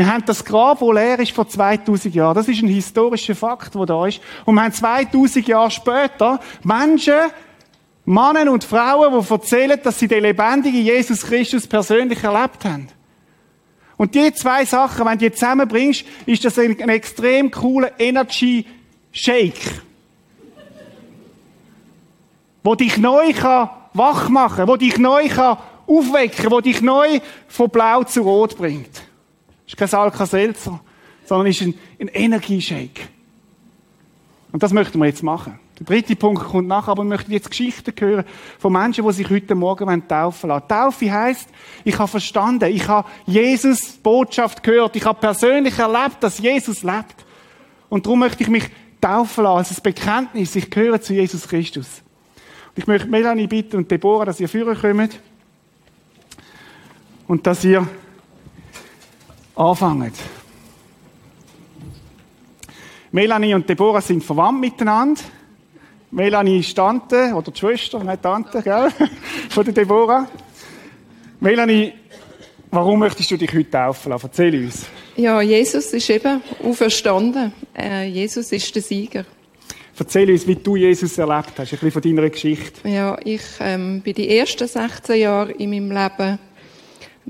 Wir haben das Grab, wo leer ist, vor 2000 Jahren. Das ist ein historischer Fakt, wo da ist. Und wir haben 2000 Jahre später Menschen, Männer und Frauen, die erzählen, dass sie den lebendigen Jesus Christus persönlich erlebt haben. Und die zwei Sachen, wenn du die zusammenbringst, ist das ein, ein extrem cooler Energy Shake. wo dich neu kann wach machen, wo dich neu kann aufwecken, wo dich neu von blau zu rot bringt. Ist kein Alka-Seltzer, sondern ist ein, ein Energieshake. Und das möchten wir jetzt machen. Der dritte Punkt kommt nachher, aber wir möchten jetzt Geschichten hören von Menschen, die sich heute Morgen taufen lassen. Taufe heisst, ich habe verstanden, ich habe Jesus Botschaft gehört, ich habe persönlich erlebt, dass Jesus lebt. Und darum möchte ich mich taufen lassen, als ein Bekenntnis, ich gehöre zu Jesus Christus. Und ich möchte Melanie bitten und Deborah, dass ihr führen kommt und dass ihr anfangt. Melanie und Deborah sind verwandt miteinander. Melanie ist Tante, oder die Schwester, nicht Tante, gell? Von der Deborah. Melanie, warum möchtest du dich heute taufen lassen? Erzähl uns. Ja, Jesus ist eben auferstanden. Äh, Jesus ist der Sieger. Erzähl uns, wie du Jesus erlebt hast, ein bisschen von deiner Geschichte. Ja, ich ähm, bin die ersten 16 Jahre in meinem Leben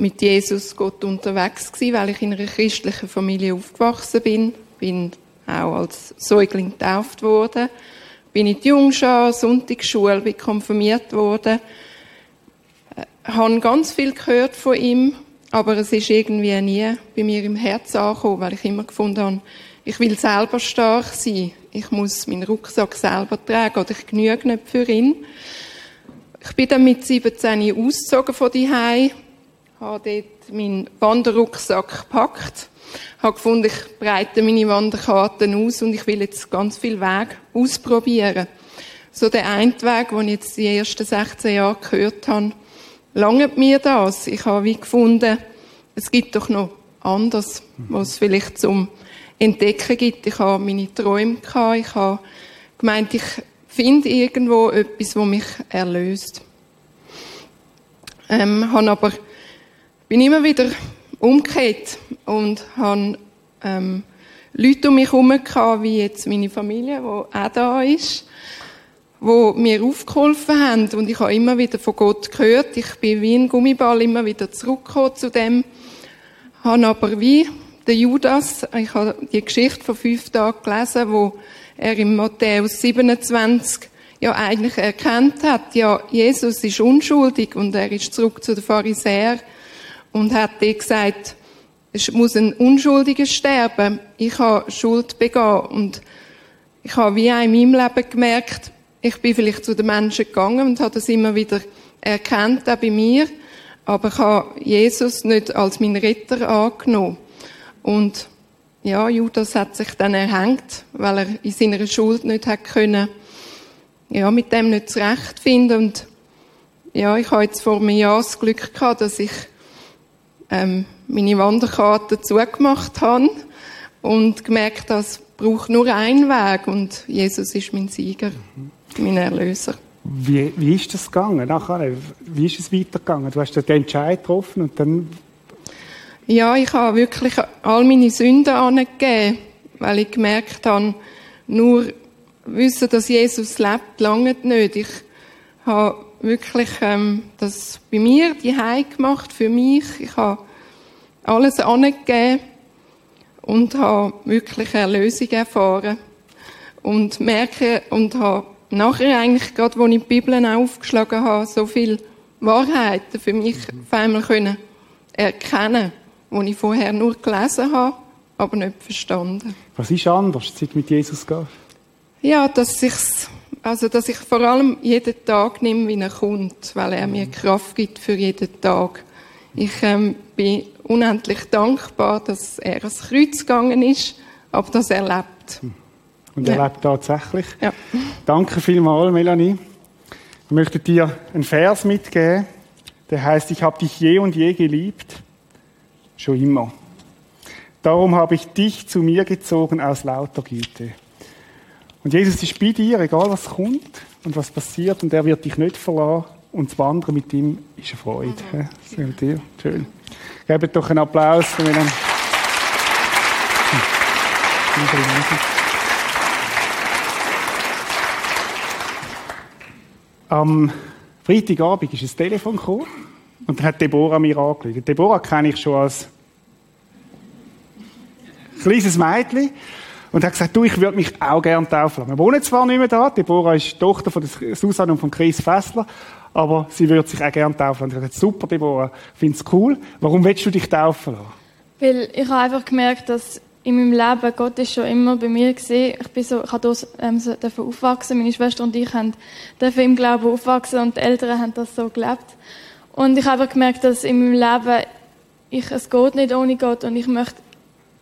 mit Jesus Gott unterwegs gewesen, weil ich in einer christlichen Familie aufgewachsen bin. Bin auch als Säugling getauft worden bin in die Jungschar, Sonntagsschule, bin konfirmiert worden. Äh, habe ganz viel gehört von ihm, aber es ist irgendwie nie bei mir im Herz angekommen, weil ich immer gefunden habe, ich will selber stark sein. Ich muss meinen Rucksack selber tragen oder ich genüge nicht für ihn. Ich bin dann mit 17 ausgezogen von die habe dort meinen Wanderrucksack gepackt habe gefunden, ich breite meine Wanderkarten aus und ich will jetzt ganz viel Weg ausprobieren. So der eine Weg, den ich jetzt die ersten 16 Jahre gehört habe, lange mir das. Ich habe wie gefunden, es gibt doch noch anders, was es vielleicht zum Entdecken gibt. Ich habe meine Träume gehabt, ich habe gemeint, ich finde irgendwo etwas, wo mich erlöst. Ähm, habe aber, bin immer wieder umgekehrt und habe ähm, Leute um mich herum wie jetzt meine Familie, die auch da ist, wo mir aufgeholfen haben. Und ich habe immer wieder von Gott gehört. Ich bin wie ein Gummiball immer wieder zurückgekommen zu dem, habe aber wie der Judas, ich habe die Geschichte von fünf Tagen gelesen, wo er im Matthäus 27 ja eigentlich erkannt hat, ja, Jesus ist unschuldig und er ist zurück zu den Pharisäern und hat dir gesagt, es muss ein Unschuldiger sterben. Ich habe Schuld begangen und ich habe wie auch in meinem Leben gemerkt, ich bin vielleicht zu den Menschen gegangen und habe das immer wieder erkannt, auch bei mir, aber ich habe Jesus nicht als meinen Retter angenommen. Und ja, Judas hat sich dann erhängt, weil er in seiner Schuld nicht hat können, ja, mit dem nicht zurechtfinden. Und ja, ich habe jetzt vor einem Jahr das Glück gehabt, dass ich ähm, meine Wanderkarte zugemacht habe und gemerkt, das braucht nur einen Weg und Jesus ist mein Sieger, mhm. mein Erlöser. Wie, wie ist das gegangen nachher? Wie ist es weitergegangen? Du hast den Entscheid getroffen und dann... Ja, ich habe wirklich all meine Sünden angegeben, weil ich gemerkt habe, nur wissen, dass Jesus lebt, lange nicht. Ich habe wirklich ähm, das bei mir die gemacht für mich. Ich habe alles angegeben und habe wirklich Erlösung erfahren und merke und habe nachher eigentlich gerade, wo ich die Bibel aufgeschlagen habe, so viel Wahrheiten für mich auf einmal können erkennen, die ich vorher nur gelesen habe, aber nicht verstanden. Was ist anders, seit mit Jesus gehst? Ja, dass ich's, also dass ich vor allem jeden Tag nehme, wie er kommt, weil er mir Kraft gibt für jeden Tag. Ich ähm, bin unendlich dankbar, dass er ans Kreuz gegangen ist, aber dass er lebt. Und er ja. lebt tatsächlich. Ja. Danke vielmals, Melanie. Ich möchte dir einen Vers mitgeben, der heißt, ich habe dich je und je geliebt, schon immer. Darum habe ich dich zu mir gezogen aus lauter Güte. Und Jesus ist bei dir, egal was kommt und was passiert, und er wird dich nicht verlassen. Und das Wandern mit ihm ist eine Freude. Mhm. Sehr dir. Schön. Gebt doch einen Applaus für ihn. Am Freitagabend ist ein Telefon gekommen und dann hat Deborah mir angelegt. Deborah kenne ich schon als kleines Mädchen und hat gesagt, du, ich würde mich auch gerne taufen lassen. Wir wohnen zwar nicht mehr da, Deborah ist Tochter von Susanne und von Chris Fessler, aber sie würde sich auch gerne taufen lassen. Und ich habe gesagt, super, Deborah, find's cool. Warum willst du dich taufen lassen? Weil ich habe einfach gemerkt, dass in meinem Leben Gott ist schon immer bei mir gesehen. Ich bin so, ich habe dort, ähm, so aufwachsen. Meine Schwester und ich haben dürfen im Glauben aufwachsen und die Eltern haben das so gelebt. Und ich habe einfach gemerkt, dass in meinem Leben ich, es geht nicht ohne Gott und ich möchte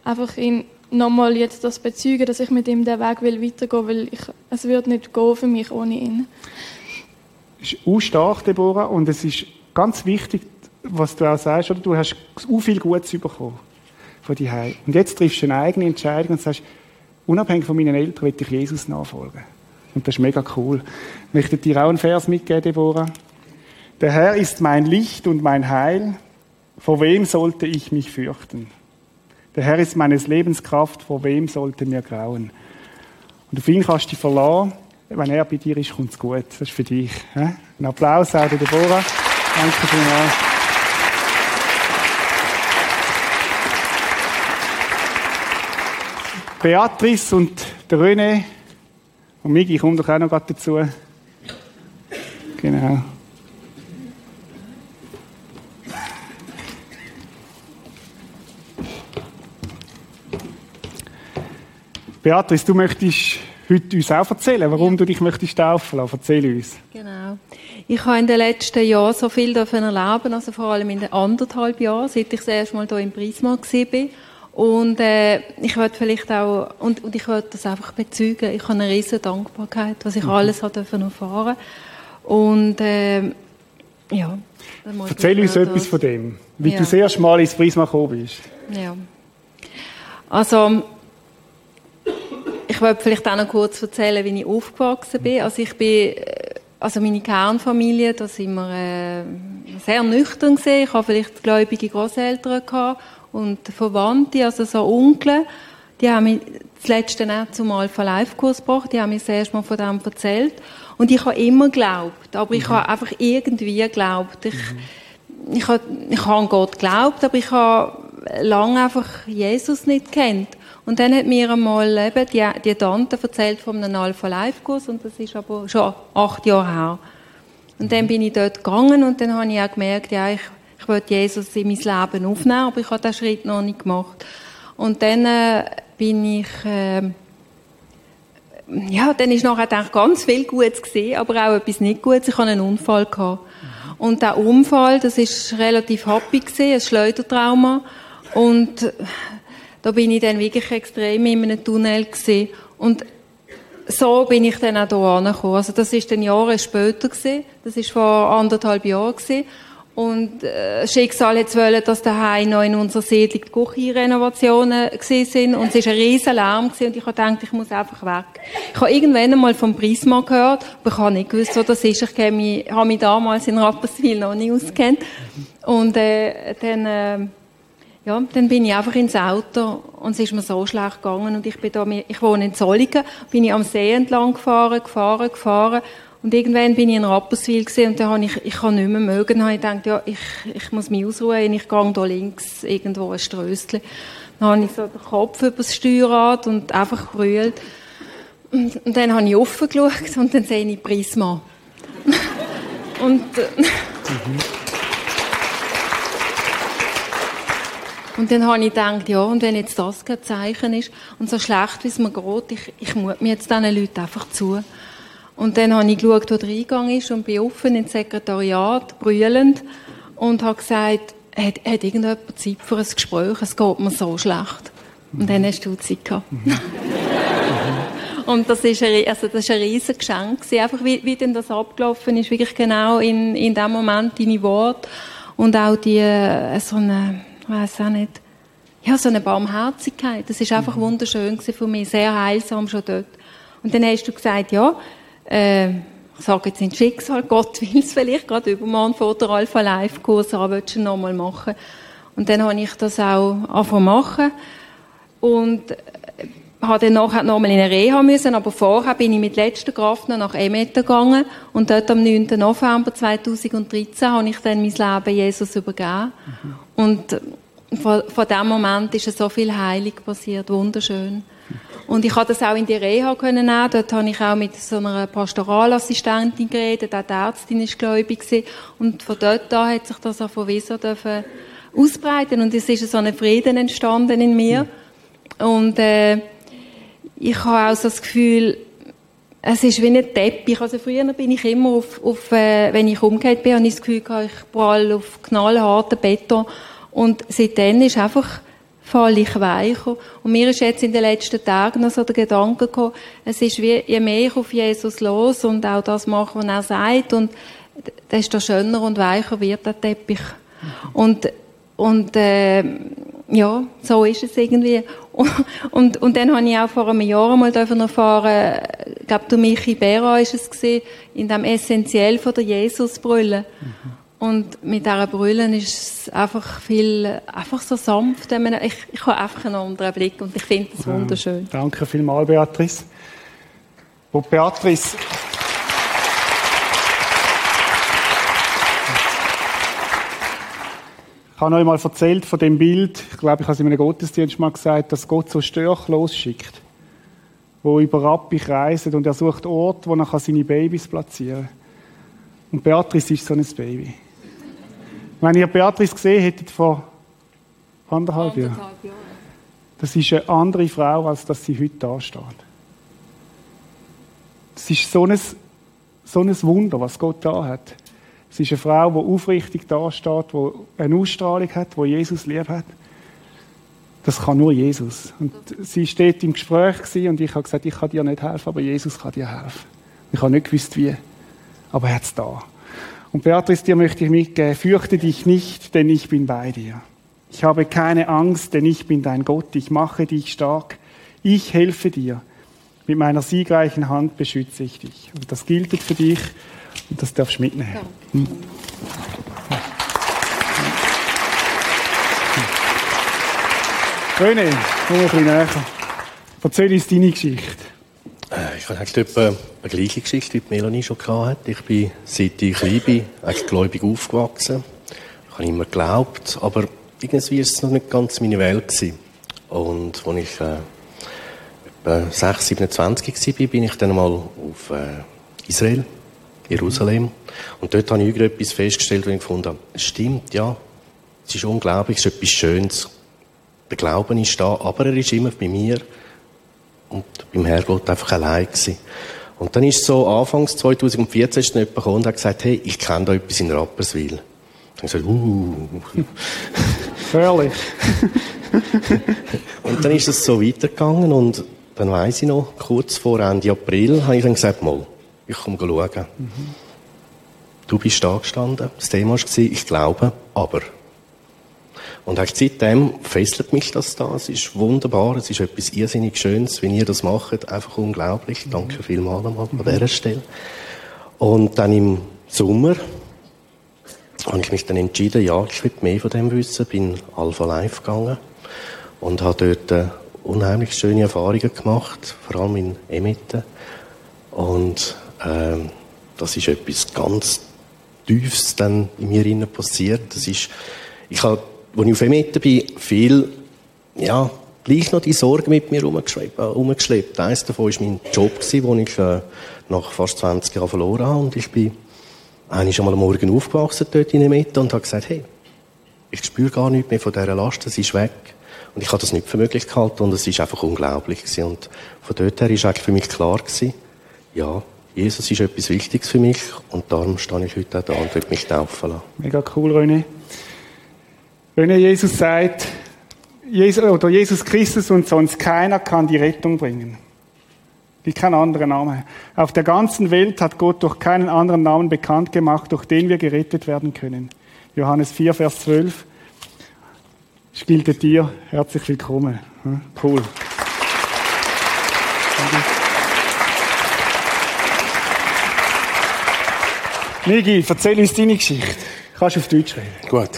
einfach ihn nochmal jetzt das bezeugen, dass ich mit ihm den Weg will weitergehen, weil ich, es wird nicht gehen für mich ohne ihn. Es ist auch stark, Deborah, und es ist ganz wichtig, was du auch sagst, oder? Du hast so viel Gutes bekommen von dir Und jetzt triffst du eine eigene Entscheidung und sagst, unabhängig von meinen Eltern will ich Jesus nachfolgen. Und das ist mega cool. Ich möchte dir auch einen Vers mitgeben, Deborah. Der Herr ist mein Licht und mein Heil. Vor wem sollte ich mich fürchten? Der Herr ist meines Lebens Kraft. Vor wem sollte mir grauen? Und auf ihn kannst du dich verlassen. Wenn er bei dir ist, kommt es gut. Das ist für dich. Ein Applaus auch der Deborah. Danke vielmals. Beatrice und der René und Migi, komm doch auch noch dazu. Genau. Beatrice, du möchtest heute uns auch erzählen, warum ja. du dich möchtest taufen lassen. Erzähl uns. Genau. Ich habe in den letzten Jahren so viel davon erleben, also vor allem in den anderthalb Jahren, seit ich das erste Mal hier im Prisma war. Und äh, ich würde vielleicht auch, und, und ich würde das einfach bezeugen, ich habe eine riesige Dankbarkeit, was ich mhm. alles habe dürfen erfahren Und äh, ja. Erzähl uns etwas von dem, wie ja. du das erste Mal ins Prisma gekommen bist. Ja. Also, ich wollte vielleicht auch noch kurz erzählen, wie ich aufgewachsen bin. Also ich bin, äh, also meine Kernfamilie, da sind wir äh, sehr nüchtern gesehen. Ich habe vielleicht gläubige Großeltern gehabt und Verwandte, also so Onkel, die haben mich das letzte Mal zum Alpha-Life-Kurs gebracht, die haben mir das erste Mal von dem erzählt. Und ich habe immer geglaubt, aber ich mhm. habe einfach irgendwie geglaubt. Ich, mhm. ich, habe, ich habe an Gott geglaubt, aber ich habe lange einfach Jesus nicht kennt. Und dann hat mir einmal eben die, die Tante erzählt von einem Alpha-Life-Kurs und das ist aber schon acht Jahre her. Und dann bin ich dort gegangen und dann habe ich auch gemerkt, ja, ich ich wollte Jesus in mein Leben aufnehmen, aber ich habe diesen Schritt noch nicht gemacht. Und dann äh, bin ich, äh, ja, dann ist nachher eigentlich ganz viel Gutes gesehen, aber auch etwas nicht Gutes. Ich hatte einen Unfall gehabt. Und der Unfall, das ist relativ happy gesehen, ein Schleudertrauma. Und da bin ich dann wirklich extrem in einem Tunnel gesehen. Und so bin ich dann auch hier angekommen. Also das ist dann Jahre später gesehen. Das ist vor anderthalb Jahren gesehen. Und äh, Schicksal hat wollen, dass daheim noch in unserer Siedlung die Küchenrenovationen sind und es war ein riesen Lärm und ich habe gedacht, ich muss einfach weg. Ich habe irgendwann einmal vom Prisma gehört, aber ich habe nicht gewusst, wo das ist. Ich habe mich damals in Rapperswil noch nicht auskennt. Und äh, dann, äh, ja, dann bin ich einfach ins Auto und es ist mir so schlecht gegangen und ich bin da, ich wohne in Zolligen, bin ich am See entlang gefahren, gefahren, gefahren und irgendwann bin ich in Rapperswil und dann habe ich, ich kann nicht mehr mögen, habe ich gedacht, ja, ich, ich muss mich ausruhen, ich gehe da links irgendwo ein Strösschen. Dann habe ich so den Kopf über das Steuerrad und einfach gerühlt. Und dann habe ich offen geschaut und dann sehe ich Prisma. und, äh, mhm. Und dann habe ich gedacht, ja, und wenn jetzt das kein Zeichen ist und so schlecht, wie es mir geht, ich, ich mute mir jetzt diesen Leuten einfach zu. Und dann habe ich geschaut, wo der Eingang ist und bin offen ins Sekretariat, brüllend, und habe gesagt, hat, hat irgendjemand Zeit für ein Gespräch? Es geht mir so schlecht. Und dann hast du Zeit gehabt. und das ist ein, also das ist ein riesiges Geschenk Einfach wie, wie denn das abgelaufen ist, wirklich genau in, in dem Moment deine Worte und auch die, äh, so eine, ich weiss auch nicht, ja, so eine Barmherzigkeit. Das ist einfach mhm. wunderschön für mich, sehr heilsam schon dort. Und dann hast du gesagt, ja, äh, ich sage jetzt ins Schicksal, Gott will es vielleicht, gerade übermorgen vor der Alpha Live Kurs an, willst du nochmal machen. Und dann habe ich das auch angefangen machen. Und äh, habe dann nachher nochmal in eine Reha müssen, aber vorher bin ich mit letzter Kraft noch nach Emmet gegangen und dort am 9. November 2013 habe ich dann mein Leben Jesus übergeben. Mhm. Und von, von dem Moment ist so viel Heilig passiert, wunderschön. Und ich konnte das auch in die Reha nehmen. Dort habe ich auch mit so einer Pastoralassistentin geredet. Auch die Ärztin ist gläubig. Und von dort an hat sich das auch von dürfen ausbreiten. Und es ist so ein Frieden entstanden in mir. Und, äh, ich habe auch so das Gefühl, es ist wie ein Teppich. Also früher bin ich immer auf, auf äh, wenn ich umgekehrt bin, habe ich das Gefühl, ich prall auf knallharten Beton. Und seitdem ist einfach falle ich weicher. Und mir ist jetzt in den letzten Tagen noch so der Gedanke gekommen, es ist wie, je mehr ich auf Jesus los und auch das mache, was er sagt, und desto schöner und weicher wird der Teppich. Und, und, äh, ja, so ist es irgendwie. Und, und, und dann habe ich auch vor einem Jahr mal erfahren, ich glaube, du Michi Bera ist es gesehen, in dem Essentiell von der Jesusbrille. Mhm. Und mit dieser Brille ist es einfach viel, einfach so sanft. Ich, ich habe einfach einen anderen Blick und ich finde das wunderschön. Ja, danke vielmals, Beatrice. Wo Beatrice Ich habe euch mal erzählt von dem Bild, ich glaube, ich habe es in einem Gottesdienst mal gesagt, dass Gott so Störche losschickt, wo über Rappi kreisen und er sucht Orte, wo er seine Babys platzieren kann. Und Beatrice ist so ein Baby. Wenn ihr Beatrice gesehen hättet vor anderthalb Jahren, das ist eine andere Frau, als dass sie heute da steht. Das ist so ein, so ein Wunder, was Gott da hat. Es ist eine Frau, die aufrichtig da steht, die eine Ausstrahlung hat, die Jesus lieb hat. Das kann nur Jesus. Und sie steht im Gespräch und ich habe gesagt, ich kann dir nicht helfen, aber Jesus kann dir helfen. Ich habe nicht gewusst, wie, aber er es da. Und Beatrice, dir möchte ich mitgeben, fürchte dich nicht, denn ich bin bei dir. Ich habe keine Angst, denn ich bin dein Gott. Ich mache dich stark. Ich helfe dir. Mit meiner siegreichen Hand beschütze ich dich. Und das gilt für dich das darfst du mitnehmen. Hm. René, komm ein bisschen näher. Erzähl uns deine Geschichte. Äh, ich habe eigentlich etwa eine gleiche Geschichte, wie Melanie schon hatte. Ich bin, seit ich klein bin, eigentlich gläubig aufgewachsen. Ich habe immer geglaubt, aber irgendwie war es noch nicht ganz meine Welt. Gewesen. Und als ich äh, etwa 6, 27 war, bin ich dann mal auf äh, Israel, Jerusalem. Und dort habe ich irgendetwas festgestellt, wo ich gefunden habe, es stimmt, ja, es ist unglaublich, es ist etwas Schönes. Der Glauben ist da, aber er ist immer bei mir und beim Herrgott einfach allein gewesen. Und dann ist so, anfangs 2014 ist dann jemand gekommen und hat gesagt, hey, ich kenne da etwas in Rapperswil. Und ich gesagt, uh. Herrlich. und dann ist es so weitergegangen und dann weiss ich noch, kurz vor Ende April, habe ich dann gesagt, mal, ich komme schauen. Mhm. Du bist da gestanden, das Thema war, ich glaube, aber. Und auch seitdem fesselt mich das da. Es ist wunderbar. Es ist etwas irrsinnig Schönes, wenn ihr das macht. Einfach unglaublich. Danke vielmals an dieser Stelle. Und dann im Sommer habe ich mich dann entschieden, ja, ich will mehr von dem wissen. Bin Alpha Live gegangen und habe dort äh, unheimlich schöne Erfahrungen gemacht, vor allem in Emitten. Und ähm, das ist etwas ganz Tiefes dann in mir passiert. Das ist, ich habe als ich auf Emeten bin, viel, ja, gleich noch die Sorgen mit mir herumgeschleppt. Äh, Eines davon war mein Job, den ich äh, nach fast 20 Jahren verloren habe. Und ich bin eigentlich einmal am Morgen aufgewachsen dort in Emeten und habe gesagt, hey, ich spüre gar nichts mehr von dieser Last, es ist weg. Und ich habe das nicht für möglich gehalten und es ist einfach unglaublich gewesen. Und von dort her ist eigentlich für mich klar gewesen, ja, Jesus ist etwas Wichtiges für mich und darum stehe ich heute auch da und will mich taufen lassen. Mega cool, René. Wenn Jesus sagt, Jesus, oder Jesus Christus und sonst keiner kann die Rettung bringen. Wie kein anderer Name. Auf der ganzen Welt hat Gott durch keinen anderen Namen bekannt gemacht, durch den wir gerettet werden können. Johannes 4, Vers 12. Ich gilt dir. Herzlich willkommen. Hm? Cool. Nigi, erzähl uns deine Geschichte. Kannst du auf Deutsch reden? Gut.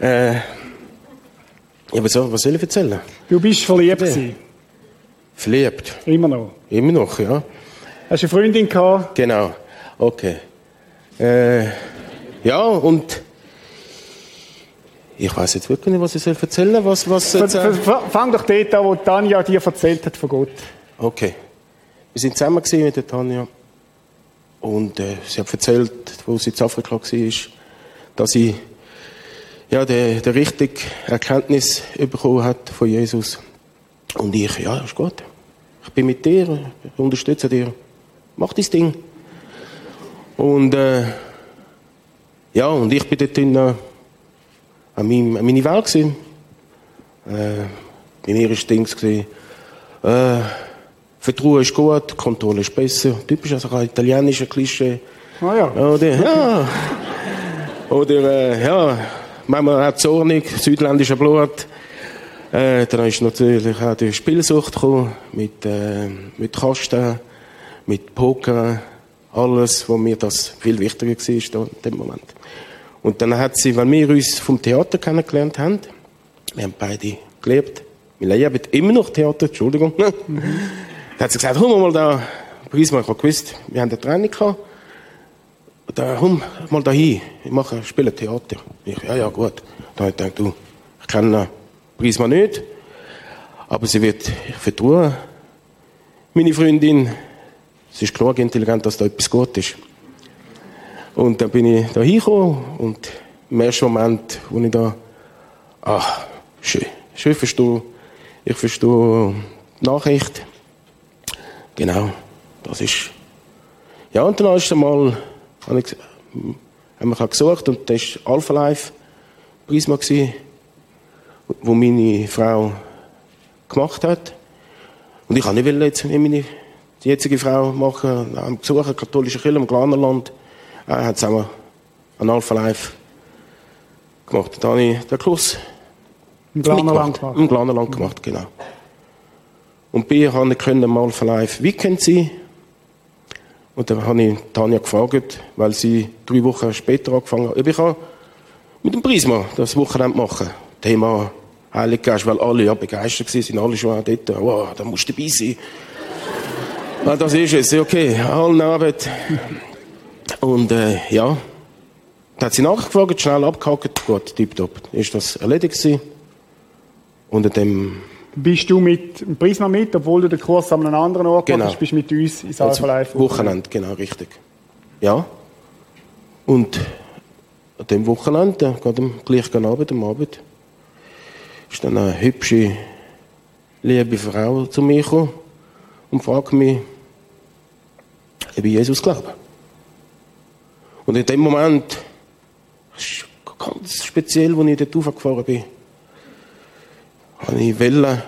äh, Ja, was soll, was soll ich erzählen? Du bist verliebt Ja. gewesen. Verliebt. Immer noch. Immer noch, ja. Hast du eine Freundin gehabt? Genau. Okay. Äh, ja, und ich weiß jetzt wirklich nicht, was ich soll erzählen was, was jetzt, äh, Fang doch dort an, wo Tanja dir erzählt hat von Gott. Okay. Wir sind zusammen mit der Tanja. Und äh, sie hat erzählt, wo sie in Afrika war, dass sie ja, der, der richtige Erkenntnis bekommen hat von Jesus. Und ich, ja, ist gut. Ich bin mit dir, ich unterstütze dir. Mach dein Ding. Und äh, ja, und ich bin dort in, äh, an, meinem, an meine Welt. Äh, bei mir war das Ding, gewesen, äh, Vertrauen ist gut, Kontrolle ist besser. Typisch also ein italienischer Klischee. Ah ja. Oder, ja. Oder, äh, ja, manchmal auch zornig, südländischer Blut. Äh, dann ist natürlich auch die Spielsucht gekommen, mit, äh, mit Kasten, mit Poker, alles, wo mir das viel wichtiger war in dem Moment. Und dann hat sie, weil wir uns vom Theater kennengelernt haben, wir haben beide gelebt, wir leben immer noch Theater, Entschuldigung, dann hat sie gesagt, komm mal da, Prisma, ich habe gewusst, wir haben eine Training gehabt, da, komm mal da hin, ich mache, spiele Theater. Ich, ja, ja, gut. Dann habe ich gedacht, du, ich kenne Prisma nicht, aber sie wird, ich vertraue meine Freundin, sie ist genug intelligent, dass da etwas gut ist. Und dann bin ich da hingekommen und im ersten Moment, wo ich da, ach, schön, schön verstehe, ich verstehe die Nachricht. Genau, das ist, ja, und dann ist einmal, habe ich, haben wir gesucht und das war Alpha Life Prisma gewesen, wo meine Frau gemacht hat. Und ich kann nicht jetzt wie meine die jetzige Frau machen, am Besuch einer katholischen Kirche im Glanerland. Er hat zusammen an Alpha Life gemacht. Da habe ich den Kurs Im Glanerland gemacht. Im Glanerland gemacht, genau. Und ihr konnte ich können mal für live Weekend sein. Und dann habe ich Tanja gefragt, weil sie drei Wochen später angefangen hat, ob ich auch mit dem Prisma das Wochenende machen Thema Heilig Geist, weil alle ja begeistert waren, sind alle schon dort, wow, da musst du dabei sein. Ah, das ist es, okay, allen Abend. Und äh, ja, dann hat sie nachgefragt, schnell abgehakt, gut, tipptopp. Ist das erledigt gewesen? Und an dem Bist du mit dem Prisma mit, obwohl du den Kurs an einem anderen Ort Genau. machst, bist du mit uns ins Alpha Also, Life. Wochenende, genau, richtig. Ja. Und an dem Wochenende, gerade am gleichen Abend, am Abend, ist dann eine hübsche, liebe Frau zu mir gekommen und fragt mich, ob ich Jesus glaube. Und in dem Moment, das ist ganz speziell, als ich dort raufgefahren bin, habe ich wollen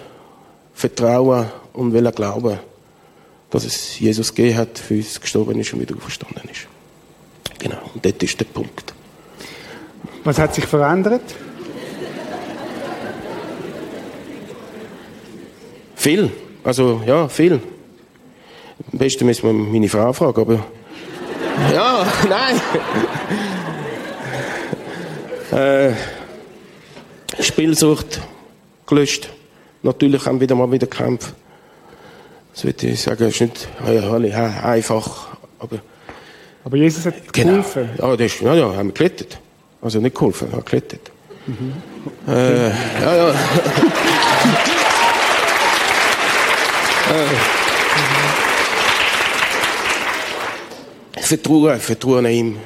vertrauen und wollen glauben, dass es Jesus gegeben hat, für uns gestorben ist und wieder auferstanden ist. Genau, und dort ist der Punkt. Was hat sich verändert? Viel, also ja, viel. Am besten müssen wir meine Frau fragen, aber... ja, nein! äh, Spielsucht gelöscht. Natürlich haben wir wieder mal wieder Kämpfe. Das würde ich sagen, ist nicht einfach, aber... Aber Jesus hat Genau. geholfen. Ja, das ist, ja, ja, haben wir gerettet. Also nicht geholfen, haben gerettet. Äh, ja, ja. äh. Vertrauen, Vertrauen ihm.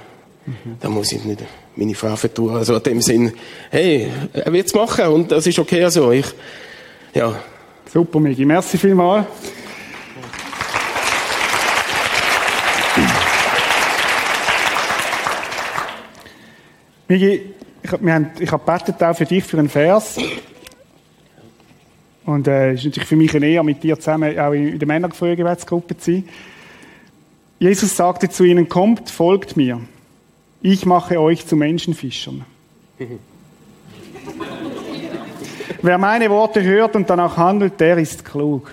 Da muss ich nicht meine Frau vertrauen. Also in dem Sinn, hey, er wird es machen und das ist okay so. Ich, ja, Super, Migi. Merci vielmals. Migi, ich, wir ich habe gebetet auch für dich für einen Vers. Und äh, es ist natürlich für mich eine Ehre, mit dir zusammen auch in der Männergebetsgruppe zu sein. Jesus sagte zu ihnen, kommt, folgt mir ich mache euch zu Menschenfischern. Wer meine Worte hört und danach handelt, der ist klug.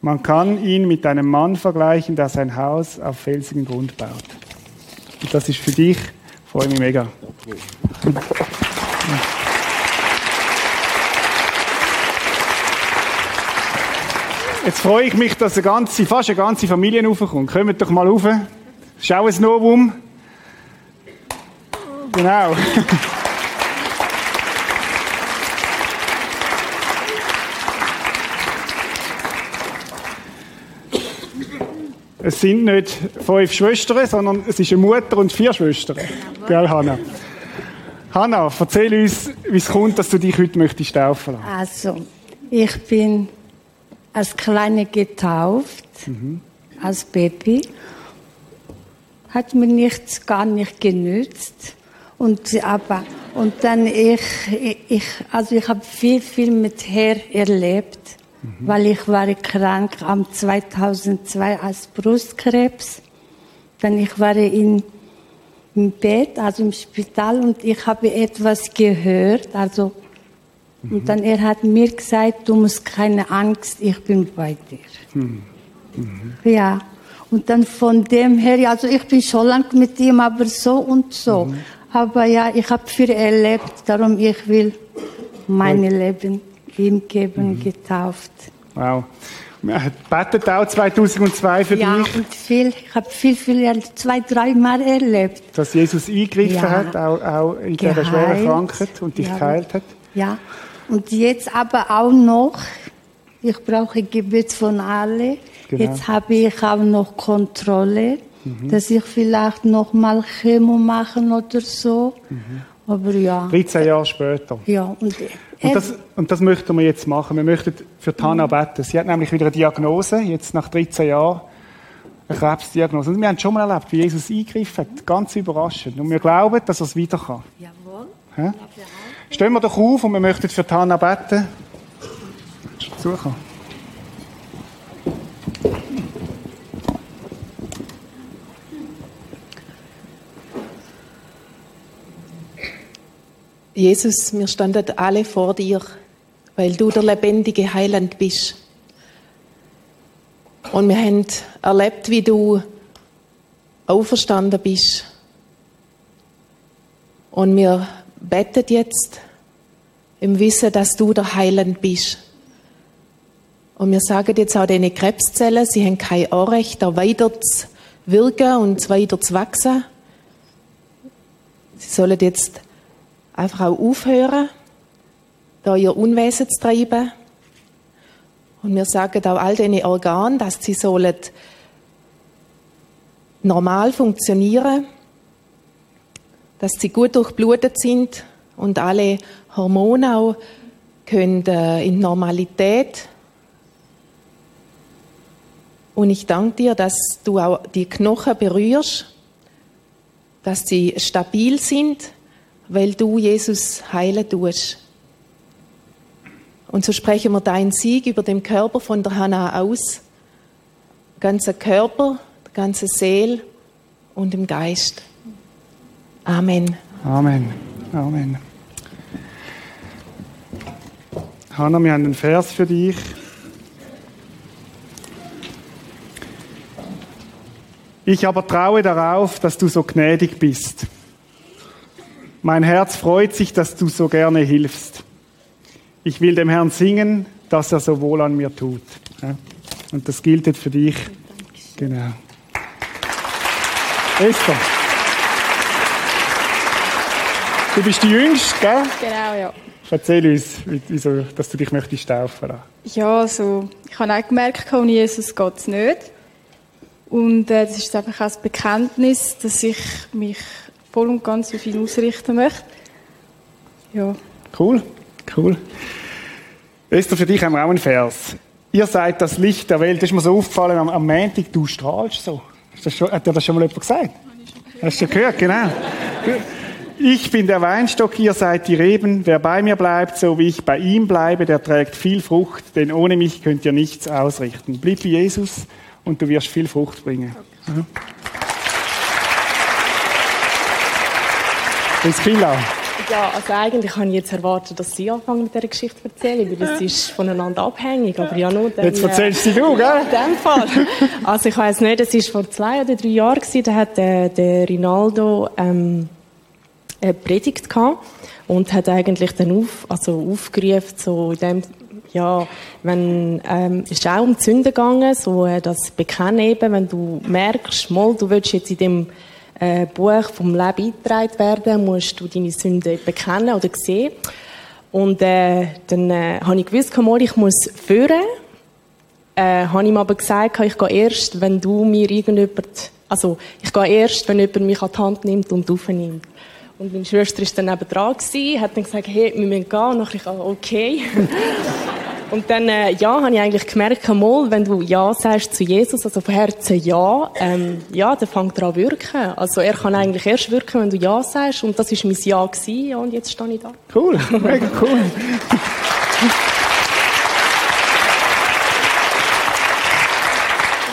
Man kann ihn mit einem Mann vergleichen, der sein Haus auf felsigen Grund baut. Und das ist für dich, freue mich mega. Jetzt freue ich mich, dass eine ganze, fast eine ganze Familie raufkommt. Kommt doch mal rauf. Schau es noch um. Genau. Es sind nicht fünf Schwestern, sondern es ist eine Mutter und vier Schwestern. Gell, Hanna? Hanna, erzähl uns, wie es kommt, dass du dich heute möchtest taufen lassen. Also, ich bin als Kleine getauft, als Baby. Hat mir nichts gar nicht genützt. Und, aber, und dann ich, ich, also ich habe viel, viel mit Herr erlebt, weil ich war krank am 2002 als Brustkrebs. Dann ich war in, im Bett, also im Spital und ich habe etwas gehört, also und dann er hat mir gesagt, du musst keine Angst, ich bin bei dir. Ja. Und dann von dem her, also ich bin schon lang mit ihm, aber so und so. Aber ja, ich habe viel erlebt, darum ich will mein Leben ihm geben, getauft. Wow. Hat betet auch 2002 für Ja, dich, viel, ich habe viel, viel, zwei, drei Mal erlebt. dass Jesus eingegriffen Ja. hat, auch, auch in dieser Geheilt. schweren Krankheit und dich Ja. geheilt hat. Ja. Und jetzt aber auch noch, ich brauche Gebet von alle. Genau. Jetzt habe ich auch noch Kontrolle, dass ich vielleicht noch mal Chemo machen oder so. Aber ja, 13 Jahre später. ja. Und, Und das, und das möchten wir jetzt machen. Wir möchten für die Hanna beten. Sie hat nämlich wieder eine Diagnose, jetzt nach 13 Jahren. Eine Krebsdiagnose. Und wir haben schon mal erlebt, wie Jesus eingegriffen hat. Ganz überraschend. Und wir glauben, dass er es wieder kann. Jawohl. Hä? Stehen wir doch auf und wir möchten für Hanna beten. Suchen. Jesus, wir standen alle vor dir, weil du der lebendige Heiland bist. Und wir haben erlebt, wie du auferstanden bist. Und wir beten jetzt im Wissen, dass du der Heiland bist. Und wir sagen jetzt auch diesen Krebszellen, sie haben kein Anrecht, weiter zu wirken und weiter zu wachsen. Sie sollen jetzt einfach auch aufhören, da ihr Unwesen zu treiben. Und wir sagen auch all diesen Organen, dass sie sollen normal funktionieren, dass sie gut durchblutet sind und alle Hormone auch können äh, in Normalität. Und ich danke dir, dass du auch die Knochen berührst, dass sie stabil sind, weil du Jesus heilen tust. Und so sprechen wir deinen Sieg über dem Körper von der Hannah aus. Ganzer Körper, ganze Seele und im Geist. Amen. Amen. Amen. Hanna, wir haben einen Vers für dich. Ich aber traue darauf, dass du so gnädig bist. Mein Herz freut sich, dass du so gerne hilfst. Ich will dem Herrn singen, dass er so wohl an mir tut. Und das gilt jetzt für dich. Genau. Esther. Du bist die Jüngste, gell? Genau, ja. Erzähl uns, wie- wieso, dass du dich möchtest taufen. Ja, also, ich habe auch gemerkt, ohne Jesus geht es nicht. Und äh, das ist einfach auch das Bekenntnis, dass ich mich voll und ganz auf ihn ausrichten möchte. Ja. Cool, cool. Esther, für dich haben wir auch einen Vers. Ihr seid das Licht der Welt. Das ist mir so aufgefallen am, am Montag, du strahlst so. Schon, hat dir das schon mal jemand gesagt? Hast du gehört, genau. Ich bin der Weinstock, ihr seid die Reben. Wer bei mir bleibt, so wie ich bei ihm bleibe, der trägt viel Frucht, denn ohne mich könnt ihr nichts ausrichten. Blieb wie Jesus und du wirst viel Frucht bringen. Priscilla, Ja, also eigentlich habe ich jetzt erwartet, dass Sie anfangen mit dieser Geschichte zu erzählen, weil das ist voneinander abhängig, aber ja nur dann, jetzt äh, erzählst sie du, gell? in dem Fall. Also ich weiß nicht, es war vor zwei oder drei Jahren, gewesen, da hat der, der Rinaldo ähm, eine Predigt gehabt und hat eigentlich dann auf, also aufgerufen, so in dem Ja, wenn, ähm, es ist auch um die Sünden gegangen, so äh, das Bekennen eben, wenn du merkst, mal, du willst jetzt in dem äh, Buch vom Leben eingetragen werden, musst du deine Sünden bekennen oder sehen. Und äh, dann äh, habe ich gewusst, mal, ich muss führen. Äh, habe ihm aber gesagt, ich gehe erst, wenn du mir irgendjemand, also ich gehe erst, wenn jemand mich an die Hand nimmt und aufnimmt. Und meine Schwester war dann neben dran, hat dann gesagt, hey, wir müssen gehen. Und dann ich, ah, okay. Und dann, äh, ja, habe ich eigentlich gemerkt, mal, wenn du Ja sagst zu Jesus, also von Herzen Ja, ähm, ja, dann fängt er an wirken. Also er kann eigentlich erst wirken, wenn du Ja sagst. Und das war mein Ja gewesen, ja, und jetzt stehe ich da. Cool, mega cool.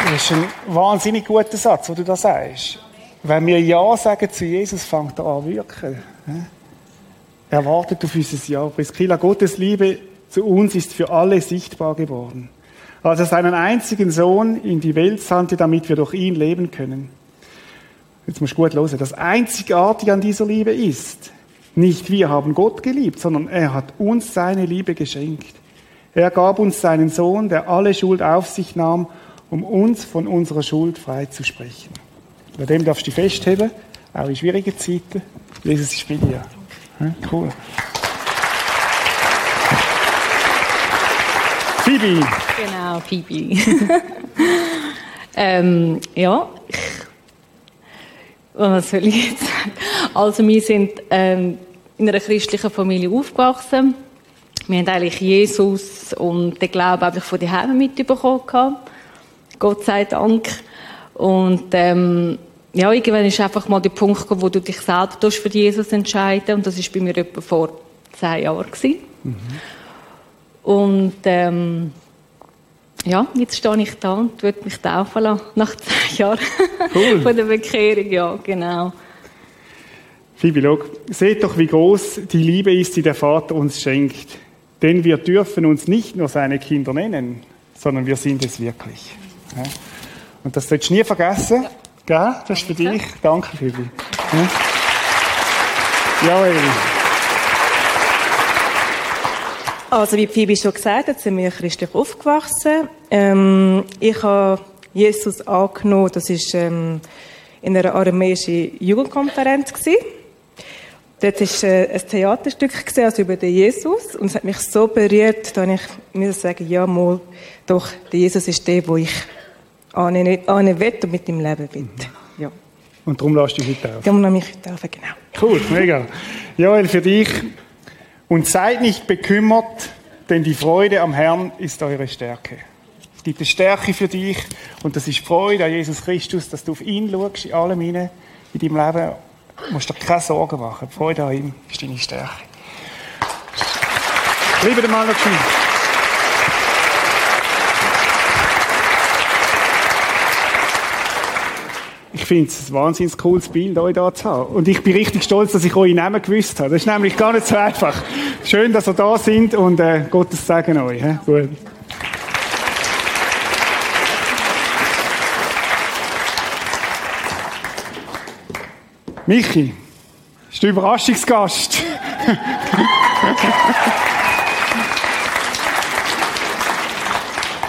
Das ist ein wahnsinnig guter Satz, wo du da sagst. Wenn wir Ja sagen zu Jesus, fängt er an wirken. Er wartet auf unser Ja. Priskilla, Gottes Liebe zu uns ist für alle sichtbar geworden. Als er seinen einzigen Sohn in die Welt sandte, damit wir durch ihn leben können. Jetzt musst du gut hören. Das Einzigartige an dieser Liebe ist, nicht wir haben Gott geliebt, sondern er hat uns seine Liebe geschenkt. Er gab uns seinen Sohn, der alle Schuld auf sich nahm, um uns von unserer Schuld frei zu sprechen. Bei dem darfst du festheben, auch in schwierigen Zeiten. Jesus ist bei dir. Cool. Phoebe. Genau, Phoebe. ähm, ja, was soll ich jetzt sagen? Also wir sind ähm, in einer christlichen Familie aufgewachsen. Wir haben eigentlich Jesus und den Glauben einfach von die Heime mitbekommen. Gott sei Dank. Und ähm, ja, irgendwann ist einfach mal der Punkt gekommen, wo du dich selber für Jesus entscheiden Und das war bei mir etwa vor zehn Jahren. Mhm. Und ähm, ja, jetzt stehe ich da und würde mich taufen lassen, nach zehn Jahren cool. von der Bekehrung. Ja, genau. Phoebe, schau, seht doch, wie groß die Liebe ist, die der Vater uns schenkt. Denn wir dürfen uns nicht nur seine Kinder nennen, sondern wir sind es wirklich. Ja. Und das solltest du nie vergessen. Ja. Gell? Das ist für dich. Danke, Phoebe. Ja. Jawohl. Also wie Phoebe schon gesagt hat, sind wir christlich aufgewachsen. Ähm, ich habe Jesus angenommen, das war ähm, in einer aramäischen Jugendkonferenz. Gewesen. Dort war äh, ein Theaterstück gewesen, also über den Jesus und es hat mich so berührt, dass ich mir sagen, ja mal, doch, der Jesus ist der, wo ich ahnen will und mit ihm leben will. Ja. Und darum lässt du dich heute auf? Darum lasse ich mich heute auf, genau. Cool, mega. Joel, für dich und seid nicht bekümmert, denn die Freude am Herrn ist eure Stärke. Es gibt eine Stärke für dich und das ist Freude an Jesus Christus, dass du auf ihn schaust in allem in deinem Leben. Du musst dir keine Sorgen machen. Die Freude an ihm ist deine Stärke. Liebe den Mann noch Ich finde es ein wahnsinnig cooles Bild, euch da zu haben. Und ich bin richtig stolz, dass ich euch Namen gewusst habe. Das ist nämlich gar nicht so einfach. Schön, dass ihr da sind und äh, Gottes Segen euch. He? Gut. Michi, ist der Überraschungsgast.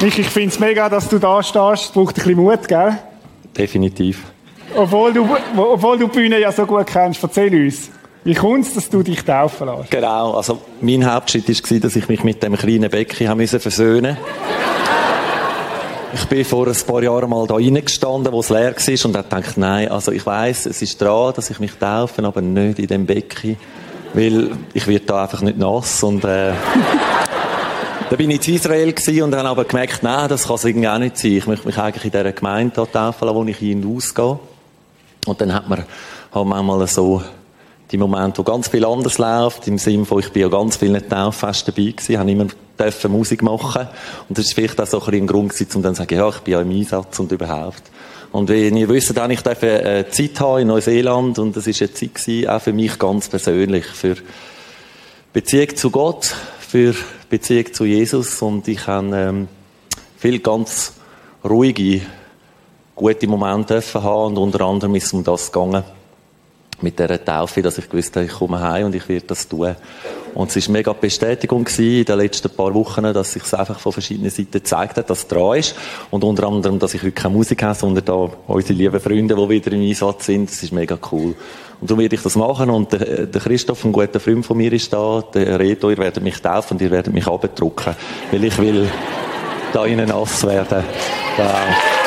Michi, ich finde es mega, dass du da stehst. Braucht ein bisschen Mut, gell? Definitiv. Obwohl du, obwohl du die Bühne ja so gut kennst, erzähl uns. Wie kommt es, dass du dich taufen lässt? Genau, also mein Hauptschritt war, dass ich mich mit dem kleinen Becken musste versöhnen Ich bin vor ein paar Jahren mal da reingestanden, wo es leer war und habe gedacht, nein, also ich weiss, es ist dran, dass ich mich taufe, aber nicht in dem Becken, weil ich werde da einfach nicht nass und äh, da bin ich in Israel und habe aber gemerkt, nein, das kann es irgendwie auch nicht sein. Ich möchte mich eigentlich in dieser Gemeinde taufen lassen, wo ich hin und ausgehe. Und dann hat man halt manchmal so die Momente, wo ganz viel anders läuft, im Sinne von, ich bin ja ganz vielen Tauffesten dabei gewesen, habe immer dürfen Musik machen. Und das ist vielleicht auch so ein, ein Grund gewesen, um dann zu sagen, ja, ich bin ja im Einsatz und überhaupt. Und wie ihr wisst, dann ich eine äh, Zeit haben in Neuseeland und das ist eine Zeit gewesen, auch für mich ganz persönlich, für Beziehung zu Gott, für Beziehung zu Jesus und ich habe ähm, viel ganz ruhige, gute Momente dürfen haben und unter anderem ist es um das gegangen, mit dieser Taufe, dass ich gewusst habe, ich komme heim und ich werde das tun. Und es war mega Bestätigung gewesen in den letzten paar Wochen, dass sich einfach von verschiedenen Seiten gezeigt hat, dass es dran ist. Und unter anderem, dass ich heute keine Musik habe, sondern da unsere lieben Freunde, die wieder im Einsatz sind. Das ist mega cool. Und darum werde ich das machen. Und der, der Christoph, ein guter Freund von mir, ist da. Der Reto, ihr werdet mich taufen und ihr werdet mich abdrucken. Weil ich will da innen nass werden. Ja.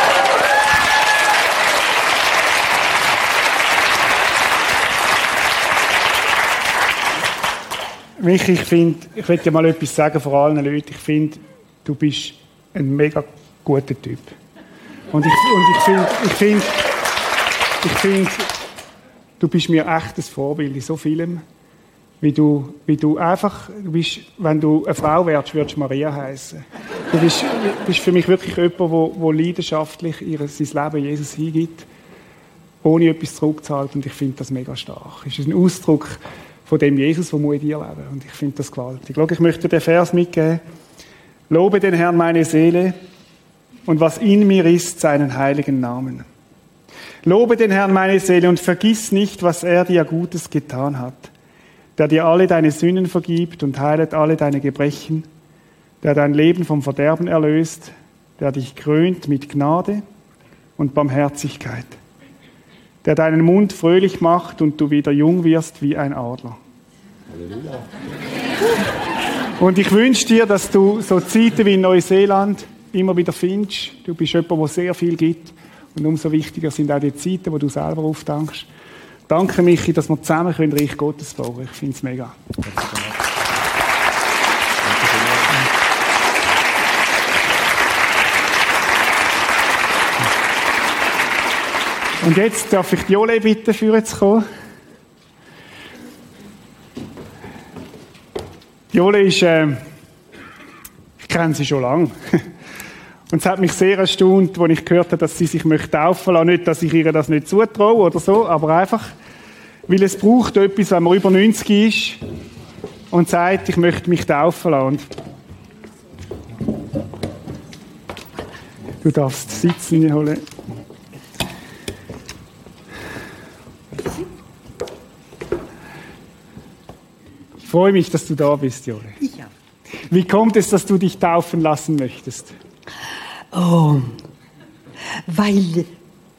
Michi, ich finde, ich will dir mal etwas sagen vor allen Leuten. Ich finde, du bist ein mega guter Typ. Und ich, und ich finde, ich finde, ich finde, du bist mir echt ein Vorbild in so vielem. Wie du, wie du einfach, du bist, wenn du eine Frau wärst, würdest du Maria heißen. Du bist, bist für mich wirklich jemand, wo, wo leidenschaftlich ihr, sein Leben Jesus hingibt, ohne etwas zurückzuhalten. Und ich finde das mega stark. Es ist ein Ausdruck von dem Jesus, der in dir leben. Und ich finde das gewaltig. Schau, ich möchte den Vers mitgeben. Lobe den Herrn meine Seele und was in mir ist, seinen heiligen Namen. Lobe den Herrn meine Seele und vergiss nicht, was er dir Gutes getan hat, der dir alle deine Sünden vergibt und heilet alle deine Gebrechen, der dein Leben vom Verderben erlöst, der dich krönt mit Gnade und Barmherzigkeit, der deinen Mund fröhlich macht und du wieder jung wirst wie ein Adler. Halleluja. Und ich wünsche dir, dass du so Zeiten wie in Neuseeland immer wieder findest. Du bist jemand, der sehr viel gibt. Und umso wichtiger sind auch die Zeiten, wo du selber aufdankst. Danke, Michi, dass wir zusammen können Reich Gottes bauen Ich finde es mega. Und jetzt darf ich die Jole bitten, für zu kommen. Jole ist, äh, ich kenne sie schon lange. Und es hat mich sehr erstaunt, als ich gehört habe, dass sie sich möchte taufen lassen. Nicht, dass ich ihr das nicht zutraue oder so, aber einfach, weil es braucht etwas, wenn man über 90 ist und sagt, ich möchte mich taufen lassen. Du darfst sitzen, Jole. Ich freue mich, dass du da bist, Jole. Ich auch. Wie kommt es, dass du dich taufen lassen möchtest? Oh, weil,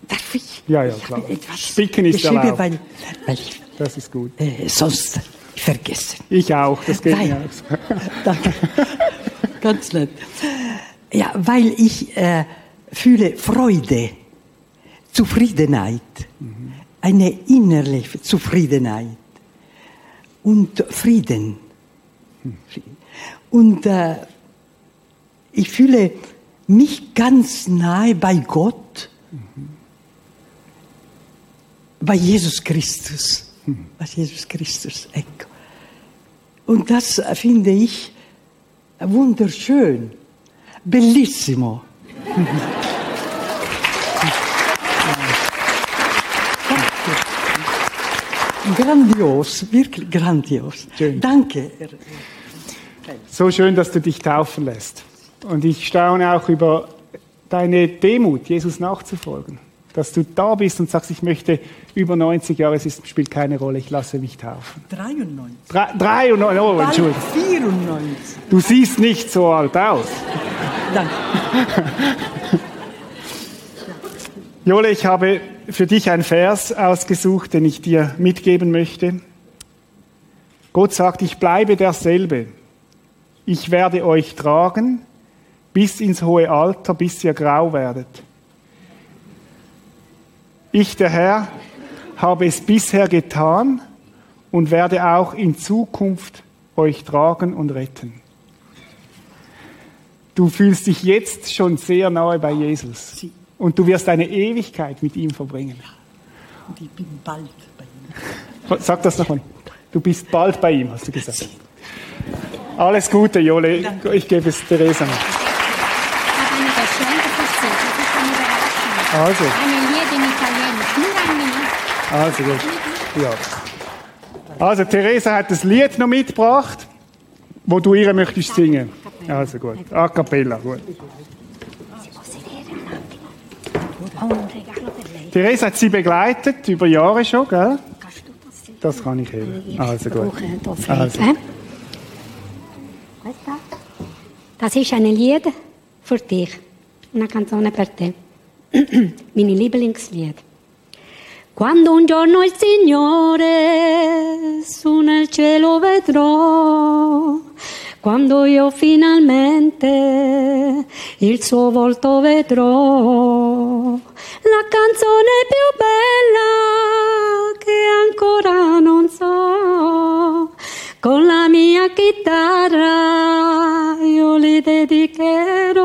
darf ich? Ja, ja, klar. Etwas Spicken ist erlaubt. weil, weil ich, Das ist gut. äh, sonst vergessen. Ich auch, das geht Nein. mir auch so. Danke. Ganz nett. Ja, weil ich äh, fühle Freude, Zufriedenheit, eine innerliche Zufriedenheit und Frieden. Und äh, ich fühle mich ganz nahe bei Gott, bei Jesus Christus, bei Jesus Christus. Und das finde ich wunderschön, bellissimo. Grandios, wirklich grandios. Schön. Danke. So schön, dass du dich taufen lässt. Und ich staune auch über deine Demut, Jesus nachzufolgen. Dass du da bist und sagst, ich möchte über 90 Jahre, es ist, spielt keine Rolle, ich lasse mich taufen. 93. Drei, 93, oh, Entschuldigung. 94. Du siehst nicht so alt aus. Danke. Jole, ich habe für dich einen Vers ausgesucht, den ich dir mitgeben möchte. Gott sagt, ich bleibe derselbe. Ich werde euch tragen bis ins hohe Alter, bis ihr grau werdet. Ich, der Herr, habe es bisher getan und werde auch in Zukunft euch tragen und retten. Du fühlst dich jetzt schon sehr nahe bei Jesus. Und du wirst eine Ewigkeit mit ihm verbringen. Und ich bin bald bei Ihnen. Sag das nochmal. Du bist bald bei ihm, hast du gesagt. Alles Gute, Jole. Ich gebe es Theresa noch. Also, Eine Lied in Italienisch. Nur ein Minute. also gut. Ja. Also, Theresa hat das Lied noch mitgebracht, wo du ihr möchtest singen. Also gut. A cappella, gut. Theresa hat sie begleitet, über Jahre schon, gell? Das kann ich eben. Also gut. Also. Das ist ein Lied für dich. Una canzone per te. Mini Lieblingslied. Quando un giorno il Signore su nel cielo vedrò quando io finalmente il suo volto vedrò, la canzone più bella che ancora non so, con la mia chitarra io li dedicherò,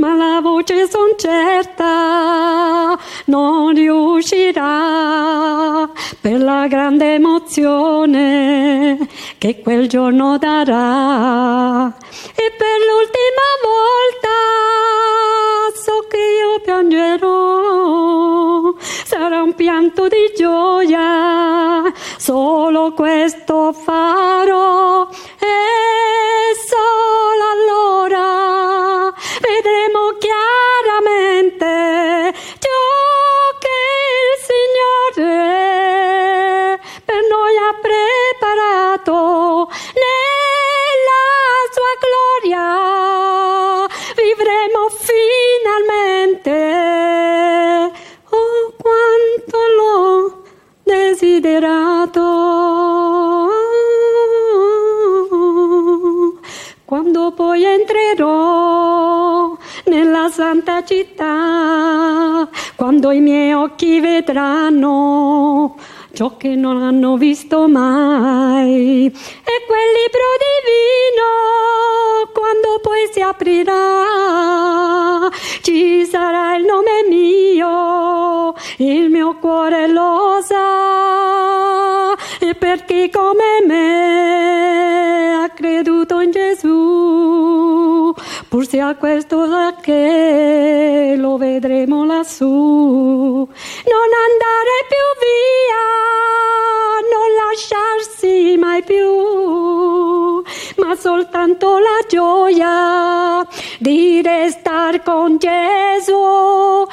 ma la voce son certa non riuscirà per la grande emozione che quel giorno darà. E per l'ultima volta so che io piangerò, sarà un pianto di gioia, solo questo farò e santa città, quando i miei occhi vedranno ciò che non hanno visto mai. E quel libro divino, quando poi si aprirà, ci sarà il nome mio, il mio cuore lo sa. E per chi come me ha creduto in Gesù, pur sia questo che lo vedremo lassù. Non andare più via, non lasciarsi mai più, ma soltanto la gioia di restare con Gesù.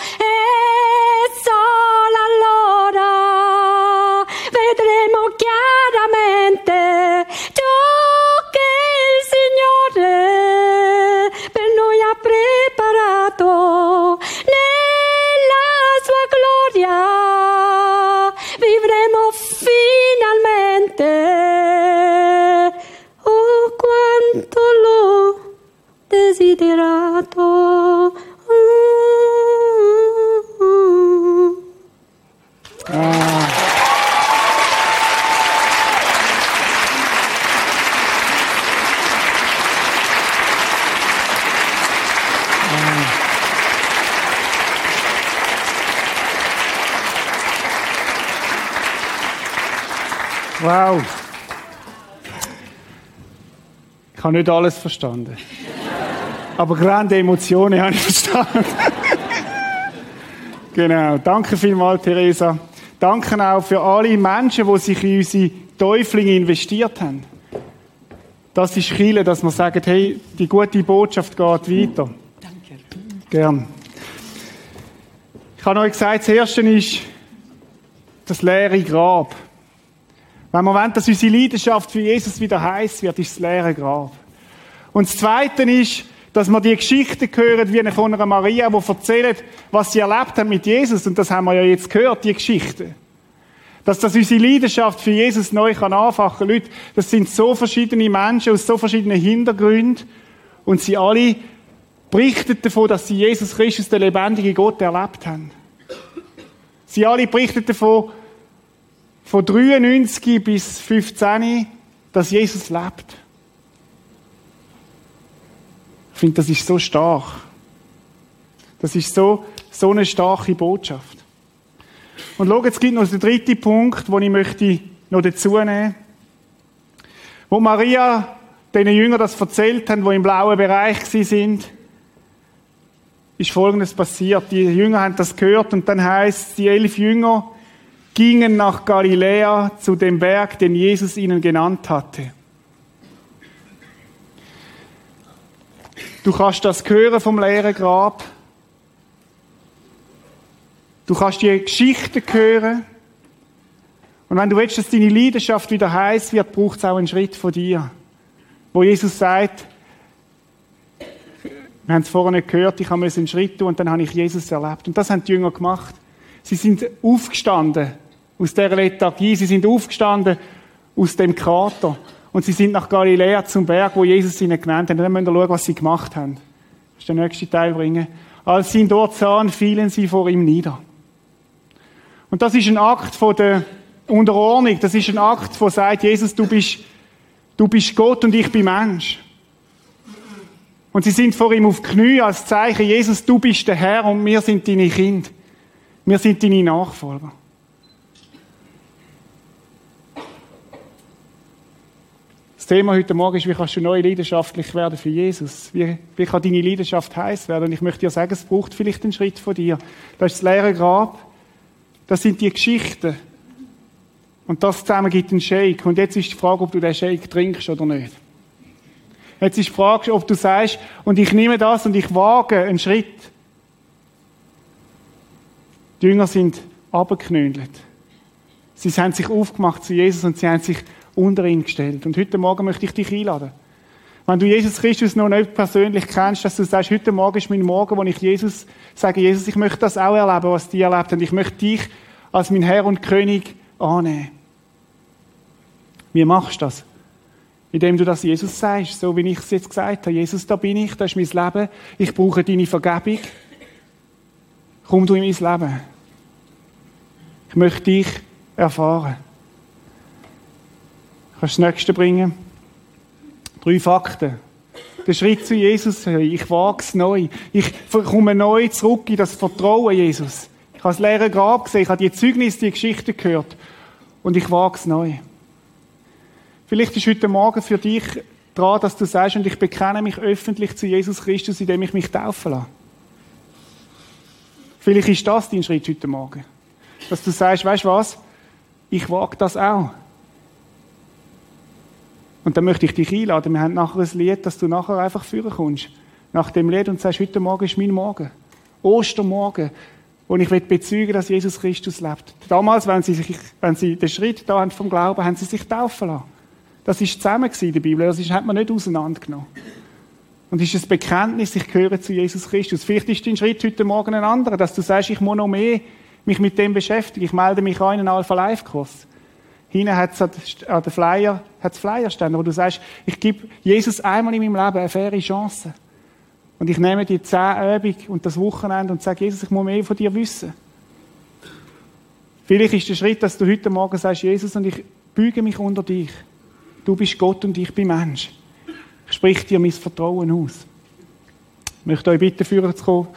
Wow. Ich habe nicht alles verstanden. Aber grande Emotionen habe ich verstanden. genau. Danke vielmals, Theresa. Danke auch für alle Menschen, die sich in unsere Täuflinge investiert haben. Das ist Chile, dass wir sagen, hey, die gute Botschaft geht weiter. Danke. Gern. Ich habe euch gesagt, das Erste ist das leere Grab. Wenn wir wollen, dass unsere Leidenschaft für Jesus wieder heiß wird, ist das leere Grab. Und das Zweite ist, dass wir die Geschichte hören, wie eine von einer Maria, die erzählt, was sie erlebt hat mit Jesus. Und das haben wir ja jetzt gehört, die Geschichte. Dass das unsere Leidenschaft für Jesus neu kann anfachen. Leute, das sind so verschiedene Menschen aus so verschiedenen Hintergründen. Und sie alle berichten davon, dass sie Jesus Christus, den lebendigen Gott, erlebt haben. Sie alle berichten davon, von 93 bis 15, dass Jesus lebt. Ich finde, das ist so stark. Das ist so, so eine starke Botschaft. Und schau, jetzt gibt noch den dritten Punkt, den ich möchte noch dazu nehmen. Wo Maria den Jüngern das erzählt haben, die im blauen Bereich sind, ist Folgendes passiert. Die Jünger haben das gehört und dann heißt die elf Jünger gingen nach Galiläa zu dem Berg, den Jesus ihnen genannt hatte. Du kannst das hören vom leeren Grab. Du kannst die Geschichten hören. Und wenn du willst, dass deine Leidenschaft wieder heiß wird, braucht es auch einen Schritt von dir. Wo Jesus sagt, Wir haben es vorher nicht gehört, ich habe einen Schritt tun und dann habe ich Jesus erlebt. Und das haben die Jünger gemacht. Sie sind aufgestanden aus dieser Lethargie, sie sind aufgestanden aus dem Krater und sie sind nach Galiläa zum Berg, wo Jesus ihnen genannt hat. Und dann müssen wir schauen, was sie gemacht haben. Das ist der nächste Teil bringen. Als sie ihn dort sahen, fielen sie vor ihm nieder. Und das ist ein Akt von der Unterordnung. Das ist ein Akt, wo sagt, Jesus, du bist, du bist Gott und ich bin Mensch. Und sie sind vor ihm auf Knie als Zeichen, Jesus, du bist der Herr und wir sind deine Kinder. Wir sind deine Nachfolger. Thema heute Morgen ist, wie kannst du neu leidenschaftlich werden für Jesus? Wie, wie kann deine Leidenschaft heiß werden? Und ich möchte dir sagen, es braucht vielleicht einen Schritt von dir. Das ist das leere Grab. Das sind die Geschichten. Und das zusammen gibt einen Shake. Und jetzt ist die Frage, ob du den Shake trinkst oder nicht. Jetzt ist die Frage, ob du sagst, und ich nehme das und ich wage einen Schritt. Die Jünger sind abgeknündelt. Sie haben sich aufgemacht zu Jesus und sie haben sich unter ihn gestellt. Und heute Morgen möchte ich dich einladen. Wenn du Jesus Christus noch nicht persönlich kennst, dass du sagst, heute Morgen ist mein Morgen, wo ich Jesus sage, Jesus, ich möchte das auch erleben, was die erlebt haben. Ich möchte dich als mein Herr und König annehmen. Wie machst du das? Indem du das Jesus sagst, so wie ich es jetzt gesagt habe. Jesus, da bin ich, das ist mein Leben. Ich brauche deine Vergebung. Komm du in mein Leben. Ich möchte dich erfahren. Kannst du das nächste bringen? Drei Fakten. Der Schritt zu Jesus, ich wage es neu. Ich komme neu zurück in das Vertrauen, Jesus. Ich habe das leere Grab gesehen, ich habe die Zeugnisse, die Geschichte gehört. Und ich wage es neu. Vielleicht ist heute Morgen für dich dran, dass du sagst, und ich bekenne mich öffentlich zu Jesus Christus, indem ich mich taufen lasse. Vielleicht ist das dein Schritt heute Morgen. Dass du sagst, weißt du was? Ich wage das auch. Und dann möchte ich dich einladen. Wir haben nachher ein Lied, dass du nachher einfach führen kommst. Nach dem Lied und sagst, heute Morgen ist mein Morgen. Ostermorgen. wo ich bezeugen dass Jesus Christus lebt. Damals, wenn sie, sich, wenn sie den Schritt da haben vom Glauben, haben sie sich taufen lassen. Das ist zusammen in der Bibel. Das ist, hat man nicht auseinandergenommen. Und ist ein Bekenntnis, ich gehöre zu Jesus Christus. Vielleicht ist dein Schritt heute Morgen ein anderer, dass du sagst, ich muss noch mehr mich mit dem beschäftigen. Ich melde mich an in einen Alpha-Life-Kurs. Hinten hat es an den Flyer, hat es Flyerstände, wo du sagst, ich gebe Jesus einmal in meinem Leben eine faire Chance. Und ich nehme die zehn Übungen und das Wochenende und sage, Jesus, ich muss mehr von dir wissen. Vielleicht ist der Schritt, dass du heute Morgen sagst, Jesus, und ich büge mich unter dich. Du bist Gott und ich bin Mensch. Ich sprich dir mein Vertrauen aus. Ich möchte euch bitten, führen zu kommen.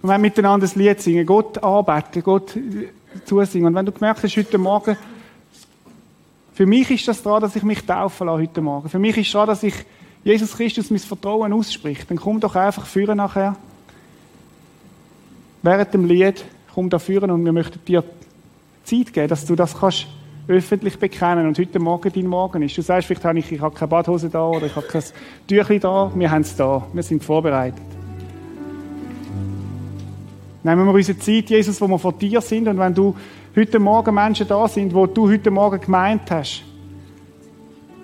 Wir wollen miteinander ein Lied singen, Gott anbeten, Gott zusingen. Und wenn du gemerkt hast, heute Morgen, für mich ist das dran, dass ich mich taufen lasse heute Morgen. Für mich ist es dran, dass ich Jesus Christus mein Vertrauen ausspricht. Dann komm doch einfach führen nachher. Während dem Lied, komm da führen und wir möchten dir Zeit geben, dass du das kannst öffentlich bekennen und heute Morgen dein Morgen ist. Du sagst vielleicht, habe ich, ich habe keine Badhose da oder ich habe kein Tüchli da. Wir haben es da. Wir sind vorbereitet. Nehmen wir unsere Zeit, Jesus, wo wir vor dir sind und wenn du heute Morgen Menschen da sind, wo du heute Morgen gemeint hast,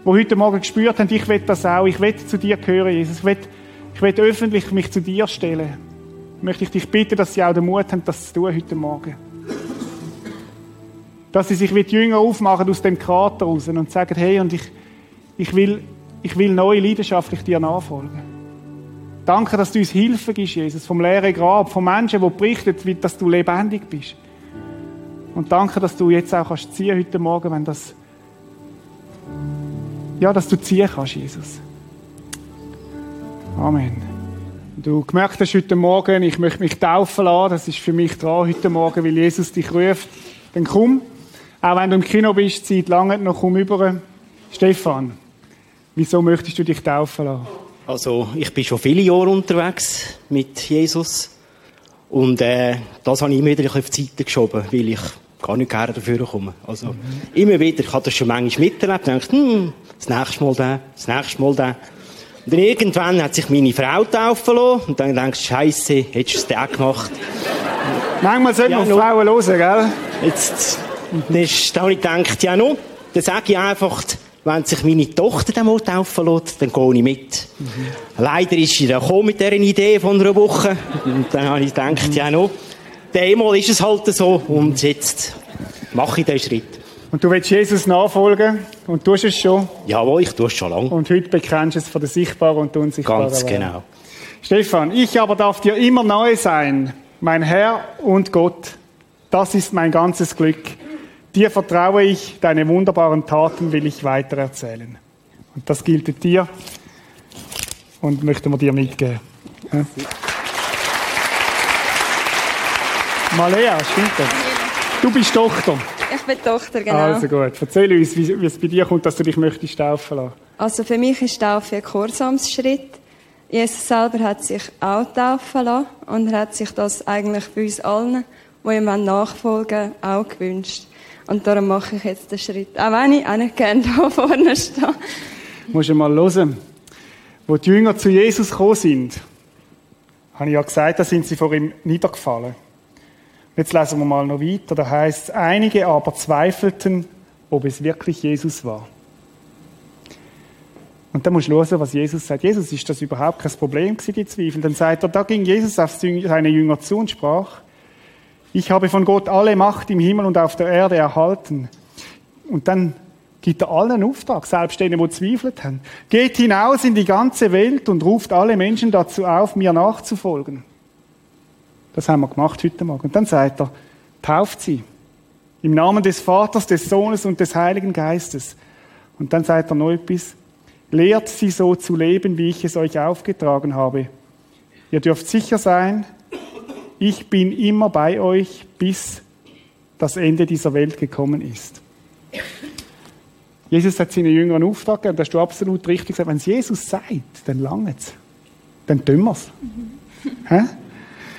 wo heute Morgen gespürt haben, ich will das auch, ich will zu dir gehören, Jesus, ich will, ich will öffentlich mich zu dir stellen, möchte ich dich bitten, dass sie auch den Mut haben, das zu tun heute Morgen. Dass sie sich wie die Jünger aufmachen aus dem Krater raus und sagen, hey, und ich, ich will, ich will neu leidenschaftlich dir nachfolgen. Danke, dass du uns Hilfe gibst, Jesus, vom leeren Grab, von Menschen, die berichten, dass du lebendig bist. Und danke, dass du jetzt auch kannst ziehen heute Morgen, wenn das, ja, dass du ziehen kannst, Jesus. Amen. Du gemerkt hast heute Morgen, ich möchte mich taufen lassen, das ist für mich dran heute Morgen, weil Jesus dich ruft. Dann komm. Auch wenn du im Kino bist, Zeit lange noch, komm über. Stefan, wieso möchtest du dich taufen lassen? Also, ich bin schon viele Jahre unterwegs mit Jesus. Und äh, das habe ich immer wieder auf die Seite geschoben, weil ich gar nicht gerne dafür komme. Also, mhm. immer wieder, ich habe das schon manchmal miterlebt, und dachte, hm, das nächste Mal der, das nächste Mal der. Und dann irgendwann hat sich meine Frau taufen lassen, und dann denkst du, Scheiße, hättest du es der gemacht. Manchmal sollte man ja, auf Frauen hören, gell? Jetzt, dann habe ich gedacht, ja, no, dann sage ich einfach, wenn sich meine Tochter dann mal taufen lässt, dann gehe ich mit. Mhm. Leider ist sie dann gekommen mit dieser Idee von einer Woche. Und dann habe ich gedacht, mhm. ja noch, einmal ist es halt so und jetzt mache ich diesen Schritt. Und du willst Jesus nachfolgen und tust es schon? Jawohl, ich tue es schon lange. Und heute bekennst du es von der sichtbaren und der unsichtbaren Ganz genau. Stefan, ich aber darf dir immer neu sein, mein Herr und Gott. Das ist mein ganzes Glück. Dir vertraue ich, deine wunderbaren Taten will ich weitererzählen. Und das gilt dir und möchten wir dir mitgeben. Ja. Malea, stimmt das? Du bist Tochter. Ich bin Tochter, genau. Also gut. Erzähl uns, wie, wie es bei dir kommt, dass du dich möchtest taufen lassen. Also für mich ist Taufe ein Gehorsamsschritt. Jesus selber hat sich auch taufen lassen und er hat sich das eigentlich bei uns allen, die ihm nachfolgen auch gewünscht. Und darum mache ich jetzt den Schritt. Auch wenn ich gerne da vorne stehe. Muss du mal hören. Wo die Jünger zu Jesus gekommen sind, habe ich ja gesagt, da sind sie vor ihm niedergefallen. Jetzt lesen wir mal noch weiter. Da heißt einige aber zweifelten, ob es wirklich Jesus war. Und dann musst du hören, was Jesus sagt. Jesus, ist das überhaupt kein Problem gewesen, die Zweifel? Dann sagt er, da ging Jesus auf seine Jünger zu und sprach, ich habe von Gott alle Macht im Himmel und auf der Erde erhalten. Und dann gibt er allen Auftrag, selbst denen, die zweifelt haben. Geht hinaus in die ganze Welt und ruft alle Menschen dazu auf, mir nachzufolgen. Das haben wir gemacht heute Morgen. Und dann sagt er, tauft sie. Im Namen des Vaters, des Sohnes und des Heiligen Geistes. Und dann sagt er noch etwas, lehrt sie so zu leben, wie ich es euch aufgetragen habe. Ihr dürft sicher sein, ich bin immer bei euch, bis das Ende dieser Welt gekommen ist. Jesus hat seinen Jüngern Auftrag gegeben, das hast du absolut richtig gesagt. Wenn es Jesus sagt, dann langt es. Dann tun wir es. Mhm.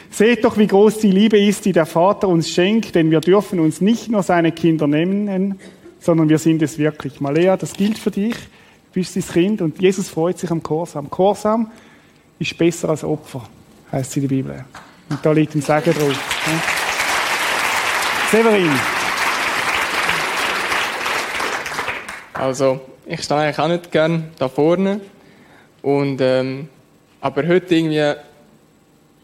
Seht doch, wie groß die Liebe ist, die der Vater uns schenkt, denn wir dürfen uns nicht nur seine Kinder nennen, sondern wir sind es wirklich. Malea, das gilt für dich, du bist das Kind und Jesus freut sich am Korsam. Korsam ist besser als Opfer, heißt es in der Bibel. Und da liegt ein Segen drauf. Severin. Also, ich stehe eigentlich auch nicht gern da vorne. Und, ähm, aber heute irgendwie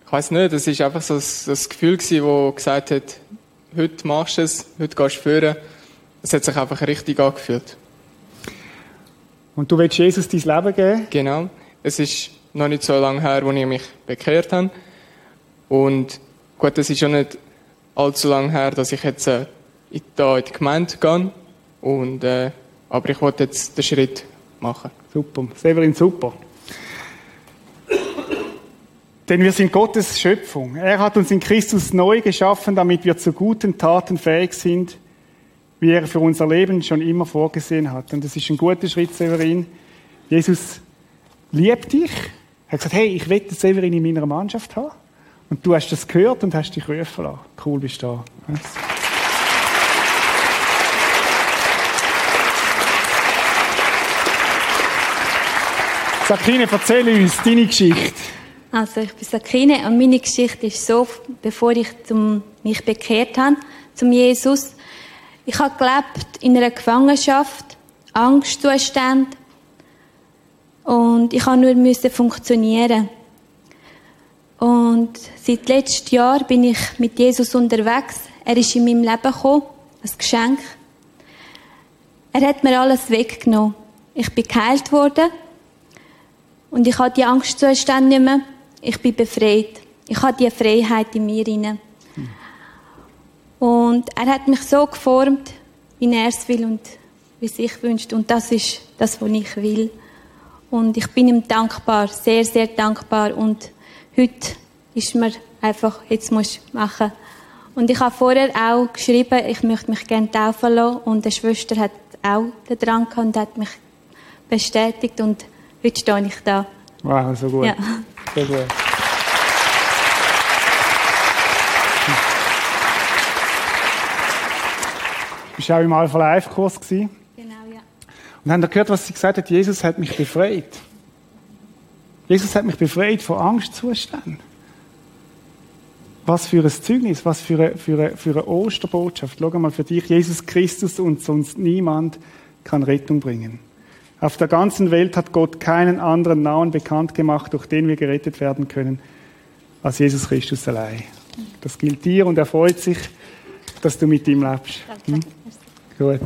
ich weiß nicht, das ist einfach so das, Gefühl gewesen, wo gesagt hat, heute machst du es, heute gehst du führen. Es hat sich einfach richtig angefühlt. Und du willst Jesus dein Leben geben? Genau. Es ist noch nicht so lange her, als ich mich bekehrt habe. Und gut, es ist schon nicht allzu lange her, dass ich jetzt äh, da in die Gemeinde gehe. Und, äh, aber ich wollte jetzt den Schritt machen. Super. Severin, super. Denn wir sind Gottes Schöpfung. Er hat uns in Christus neu geschaffen, damit wir zu guten Taten fähig sind, wie er für unser Leben schon immer vorgesehen hat. Und das ist ein guter Schritt, Severin. Jesus liebt dich. Er hat gesagt, hey, ich will Severin in meiner Mannschaft haben. Und du hast das gehört und hast dich rufen lassen. Cool bist du da. Sakine, erzähl uns deine Geschichte. Also ich bin Sakine und meine Geschichte ist so, bevor ich zum, mich bekehrt habe zum Jesus. Ich habe gelebt in einer Gefangenschaft, Angstzustand und ich habe nur müssen funktionieren. Und seit letztem Jahr bin ich mit Jesus unterwegs. Er ist in meinem Leben gekommen, ein Geschenk. Er hat mir alles weggenommen. Ich bin geheilt worden und ich habe die Angstzustände nicht mehr ich bin befreit. Ich habe die Freiheit in mir inne. Und er hat mich so geformt, wie er es will und wie sich wünscht. Und das ist das, was ich will. Und ich bin ihm dankbar, sehr, sehr dankbar. Und heute ist mir einfach, jetzt muss ich machen. Und ich habe vorher auch geschrieben, ich möchte mich gerne taufen lassen. Und eine Schwester hat auch den Drang gehabt und hat mich bestätigt. Und heute stehe ich da. Wow, so gut. Ja. So gut. Du warst auch im Alpha Life Kurs. Genau, ja. Und haben gehört, was sie gesagt hat? Jesus hat mich befreit. Jesus hat mich befreit von Angstzuständen. Was für ein Zeugnis, was für eine, für eine, für eine Osterbotschaft. Schau mal für dich, Jesus Christus und sonst niemand kann Rettung bringen. Auf der ganzen Welt hat Gott keinen anderen Namen bekannt gemacht, durch den wir gerettet werden können, als Jesus Christus allein. Das gilt dir und er freut sich, dass du mit ihm lebst. Hm? Gut.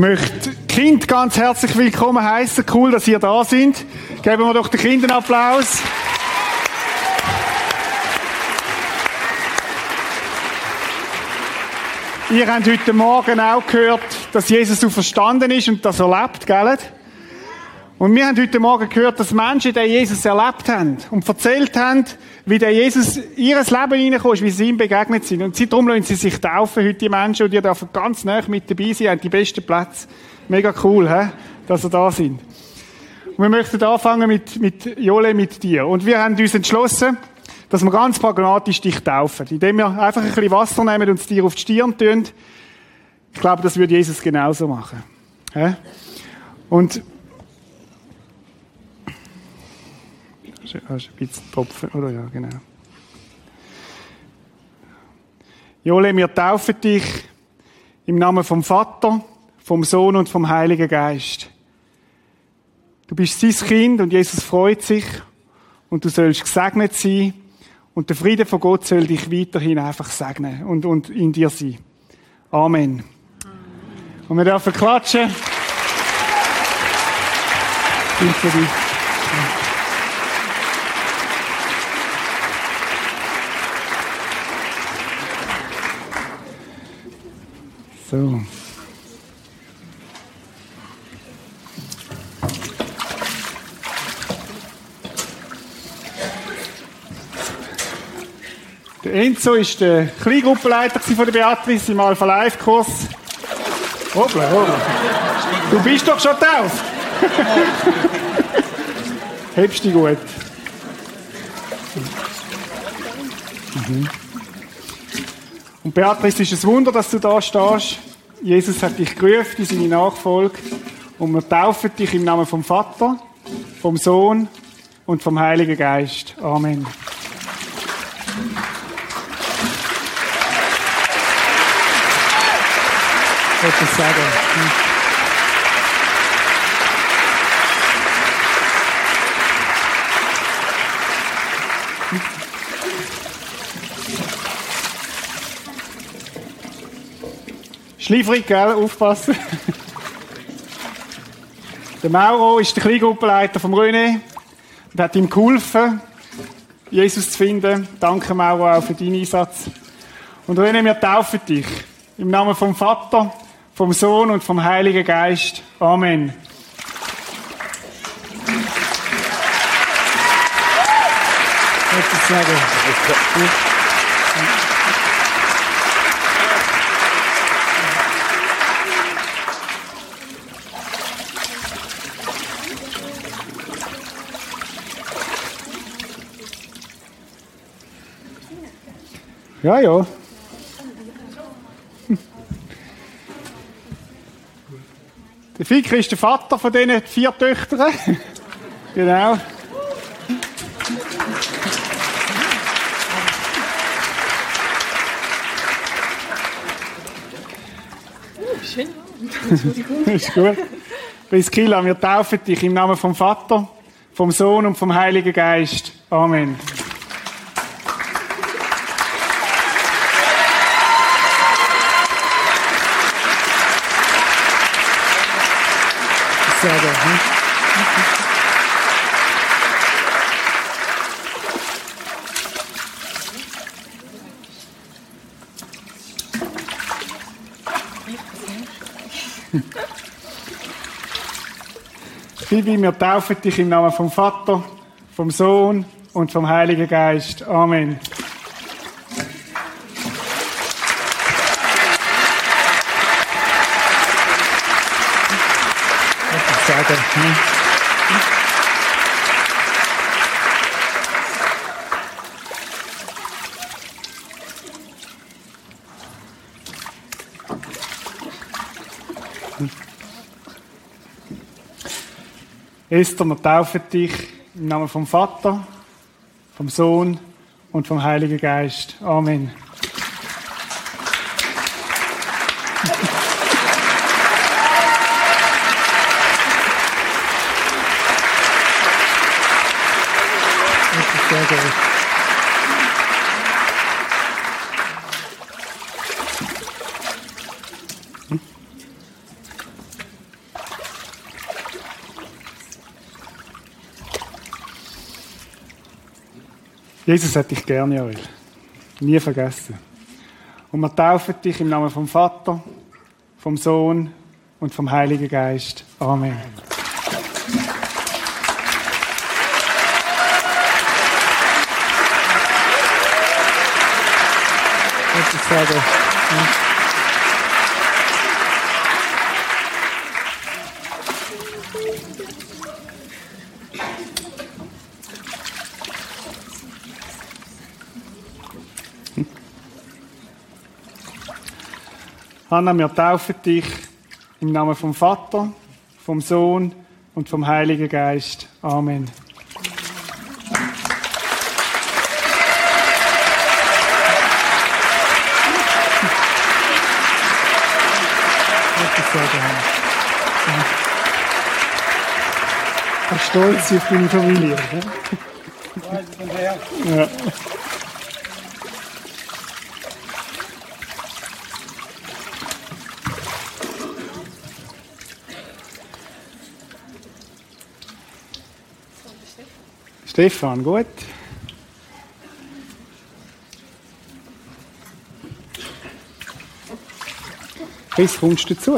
Möchte Kind ganz herzlich willkommen heißen. Cool, dass ihr da sind. Geben wir doch den Kindern Applaus. Ihr habt heute Morgen auch gehört, dass Jesus so verstanden ist und das erlebt, gell? Und wir haben heute Morgen gehört, dass Menschen, die Jesus erlebt haben und erzählt haben, wie der Jesus ihr Leben hineingekommen ist, wie sie ihm begegnet sind. Und darum lassen sie sich taufen, heute die Menschen, und ihr dürfen ganz nah mit dabei sein, haben die besten Plätze. Mega cool, he? dass ihr da sind. Und wir möchten anfangen mit, mit Jole, mit dir. Und wir haben uns entschlossen, dass wir ganz pragmatisch dich taufen. Indem wir einfach ein bisschen Wasser nehmen und es dir auf die Stirn tun. Ich glaube, das würde Jesus genauso machen. Ja? Und ein bisschen Tropfen, oder ja, genau. Jole, wir taufen dich im Namen vom Vater, vom Sohn und vom Heiligen Geist. Du bist sein Kind und Jesus freut sich und du sollst gesegnet sein und der Friede von Gott soll dich weiterhin einfach segnen und, und in dir sein. Amen. Und wir dürfen klatschen. Für dich. So. Der Enzo ist der Kleingruppenleiter von der Beatrice im Alpha Life Kurs. Hoppla, hoppla. Du bist doch schon tauft. Hebst dich gut. Mhm. Und Beatrice, es ist ein Wunder, dass du da stehst. Jesus hat dich gerufen in seine Nachfolge. Und wir taufen dich im Namen vom Vater, vom Sohn und vom Heiligen Geist. Amen. etwas sagen. Schleifrig, gell? Aufpassen. Der Mauro ist der Kleingruppenleiter vom René und hat ihm geholfen, Jesus zu finden. Danke, Mauro, auch für deinen Einsatz. Und René, wir taufen dich. Im Namen vom Vater, vom Sohn und vom Heiligen Geist. Amen. Sagen. Ja, ja. Der Ficker ist der Vater von diesen vier Töchtern. genau. Schön. ist gut. Priskilla, wir taufen dich im Namen vom Vater, vom Sohn und vom Heiligen Geist. Amen. Sagen. Hm? Phoebe, wir taufen dich im Namen vom Vater, vom Sohn und vom Heiligen Geist. Amen. sagen. Hm? Esther, wir taufen dich im Namen vom Vater, vom Sohn und vom Heiligen Geist. Amen. Gut. Jesus hat dich gerne, Joel. Nie vergessen. Und wir taufen dich im Namen vom Vater, vom Sohn und vom Heiligen Geist. Amen. Segen. Hanna, wir taufen dich im Namen vom Vater, vom Sohn und vom Heiligen Geist. Amen. Segen, Hanna. Ja. Ich bin stolz auf deine Familie. Ja? Ja. Stefan, gut? Chris, kommst du dazu?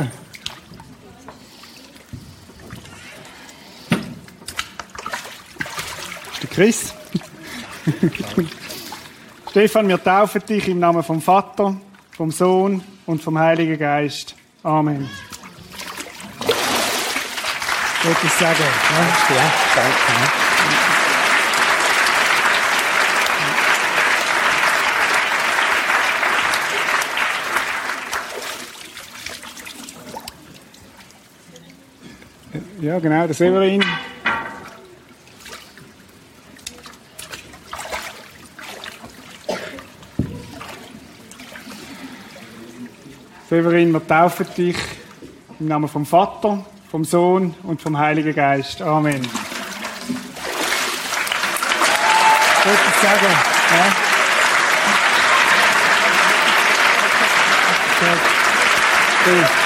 Ist der Chris? Stefan, wir taufen dich im Namen vom Vater, vom Sohn und vom Heiligen Geist. Amen. Gottes Segen. Ja, ja, danke. Ja, genau, der Severin. Severin, wir taufen dich im Namen vom Vater, vom Sohn und vom Heiligen Geist. Amen. Gottes Segen. Ja.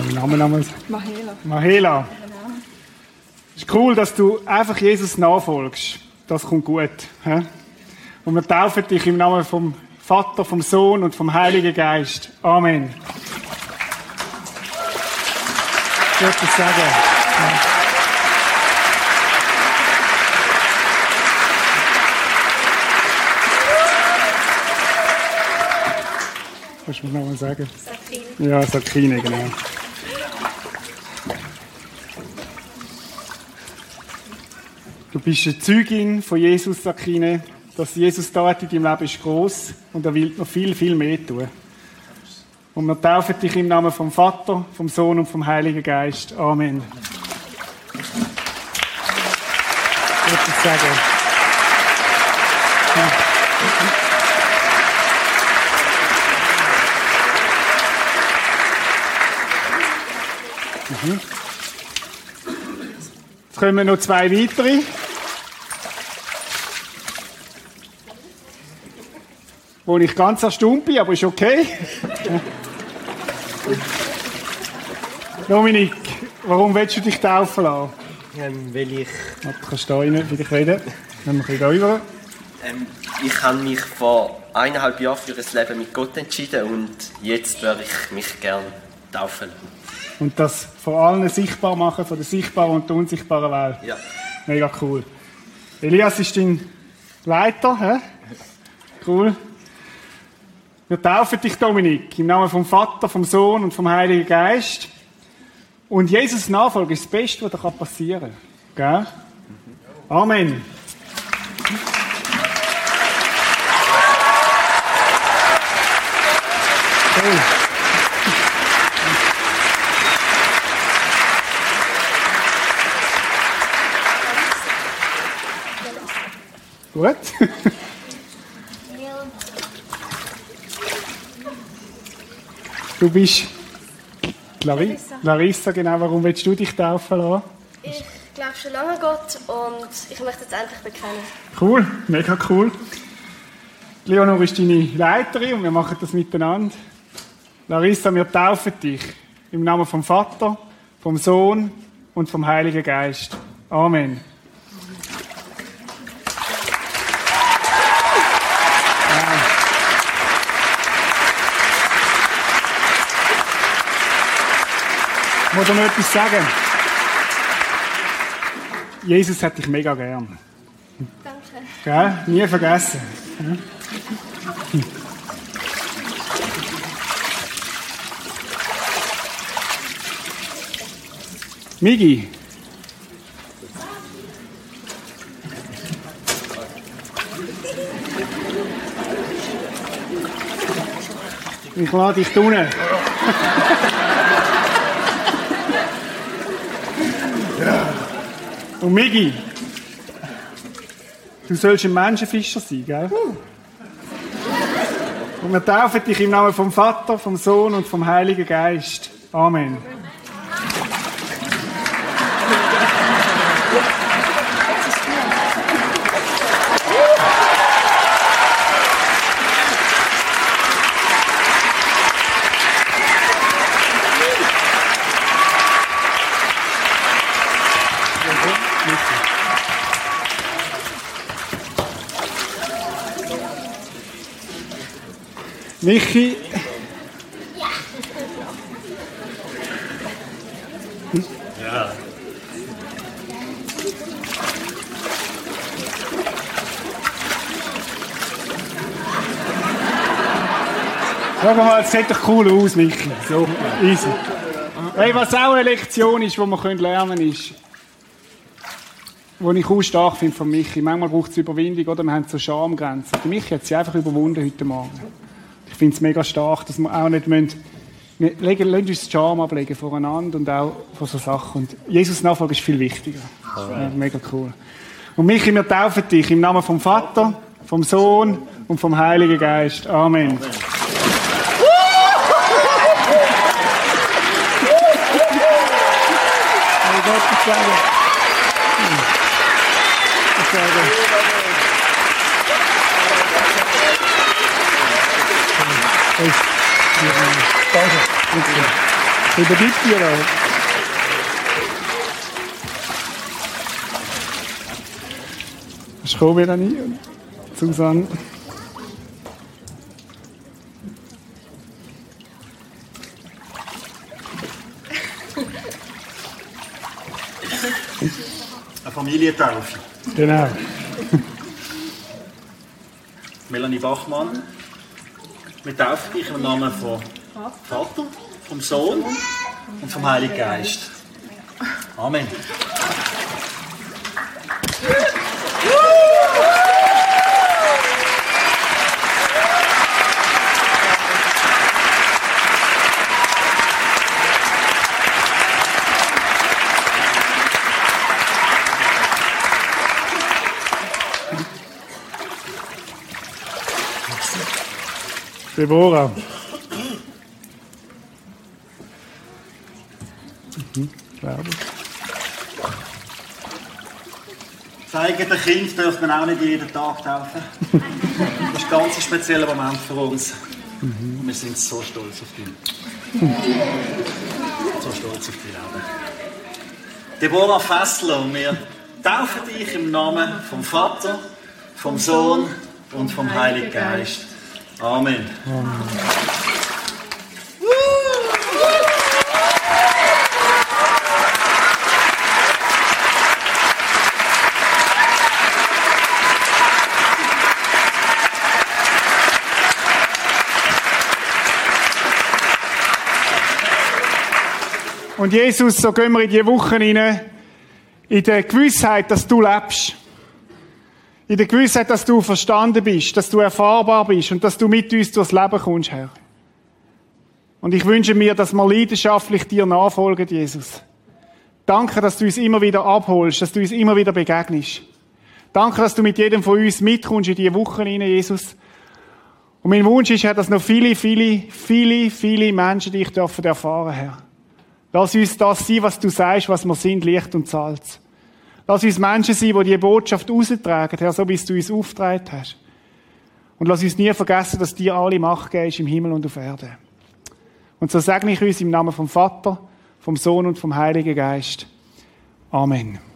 Jetzt muss ich den Namen nochmal sagen. Mahela. Mahela. ist cool, dass du einfach Jesus nachfolgst. Das kommt gut. Und wir taufen dich im Namen vom Vater, vom Sohn und vom Heiligen Geist. Amen. Gottes Segen. Ja. Kannst du mir nochmal sagen? Sakine. Ja, Sakine, genau. Bist eine Zeugin von Jesus, Sakine. Dass Jesus da in deinem Leben ist groß und er will noch viel, viel mehr tun. Und wir taufen dich im Namen vom Vater, vom Sohn und vom Heiligen Geist. Amen. Ja. Mhm. Jetzt kommen noch zwei weitere. Wo ich ganz erstaunt bin, aber ist okay. Dominik, warum willst du dich taufen lassen? Ähm, weil ich... Du kannst da rein, für dich reden. Dann wir ein bisschen rüber. Ähm, ich habe mich vor eineinhalb Jahren für ein Leben mit Gott entschieden und jetzt würde ich mich gerne taufen. Und das vor allen sichtbar machen, von der sichtbaren und der unsichtbaren Welt. Ja. Mega cool. Elias ist dein Leiter, hä? Cool. Wir taufen dich, Dominik, im Namen vom Vater, vom Sohn und vom Heiligen Geist. Und Jesus Nachfolge ist das Beste, was dir passieren kann. Gell? Amen. Cool. Gut. Du bist Larissa. Larissa, genau. Warum willst du dich taufen lassen? Ich glaube schon lange an Gott und ich möchte es endlich bekennen. Cool, mega cool. Leonor ist deine Leiterin und wir machen das miteinander. Larissa, wir taufen dich im Namen vom Vater, vom Sohn und vom Heiligen Geist. Amen. Muss dir noch etwas sagen. Jesus hat dich mega gern. Danke. Gell? Nie vergessen. Migi. Ich lade dich unten. Und Migi, du sollst ein Menschenfischer sein, gell? Und wir taufen dich im Namen vom Vater, vom Sohn und vom Heiligen Geist. Amen. Michi. Ja. Schau mal, es sieht doch cool aus, Michi. So, easy. Hey, was auch eine Lektion ist, die wir lernen können, ist, was ich auch stark finde von Michi. Manchmal braucht es Überwindung, oder? Wir haben so Schamgrenzen. Michi hat sie einfach überwunden heute Morgen. Ich finde es mega stark, dass wir auch nicht müssen, wir legen, lassen uns die Scham ablegen voreinander und auch von so Sachen. Und Jesus Nachfolge ist viel wichtiger. Ja, mega cool. Und Michi, wir taufen dich im Namen vom Vater, vom Sohn und vom Heiligen Geist. Amen. Oh Gott, ich sage. Ich sage. Danke. Übergibt dir auch. Ich komme wieder nie. Susanne. Eine Familientaufe. Genau. Melanie Bachmann. Wir taufen dich im Namen vom Vater, vom Sohn und vom Heiligen Geist. Amen. Deborah. Mhm, glaube ich. Das eigene Kind dürfen wir auch nicht jeden Tag taufen. Das ist ein ganz spezieller Moment für uns. Und wir sind so stolz auf dich. So stolz auf dich, Augen. Deborah Fessler, und wir taufen dich im Namen vom Vater, vom Sohn und vom Heiligen Geist. Amen. Und Jesus, so gehen wir in die Wochen rein, in der Gewissheit, dass du lebst. In der Gewissheit, dass du verstanden bist, dass du erfahrbar bist und dass du mit uns durchs Leben kommst, Herr. Und ich wünsche mir, dass wir leidenschaftlich dir nachfolgen, Jesus. Danke, dass du uns immer wieder abholst, dass du uns immer wieder begegnest. Danke, dass du mit jedem von uns mitkommst in diese Wochen rein, Jesus. Und mein Wunsch ist, Herr, dass noch viele, viele, viele, viele Menschen dich dürfen erfahren, Herr. Lass uns das sein, was du sagst, was wir sind, Licht und Salz. Lass uns Menschen sein, die die Botschaft austragen, Herr, so wie du uns aufgetragen hast. Und lass uns nie vergessen, dass dir alle Macht gehst im Himmel und auf Erde. Und so segne ich uns im Namen vom Vater, vom Sohn und vom Heiligen Geist. Amen.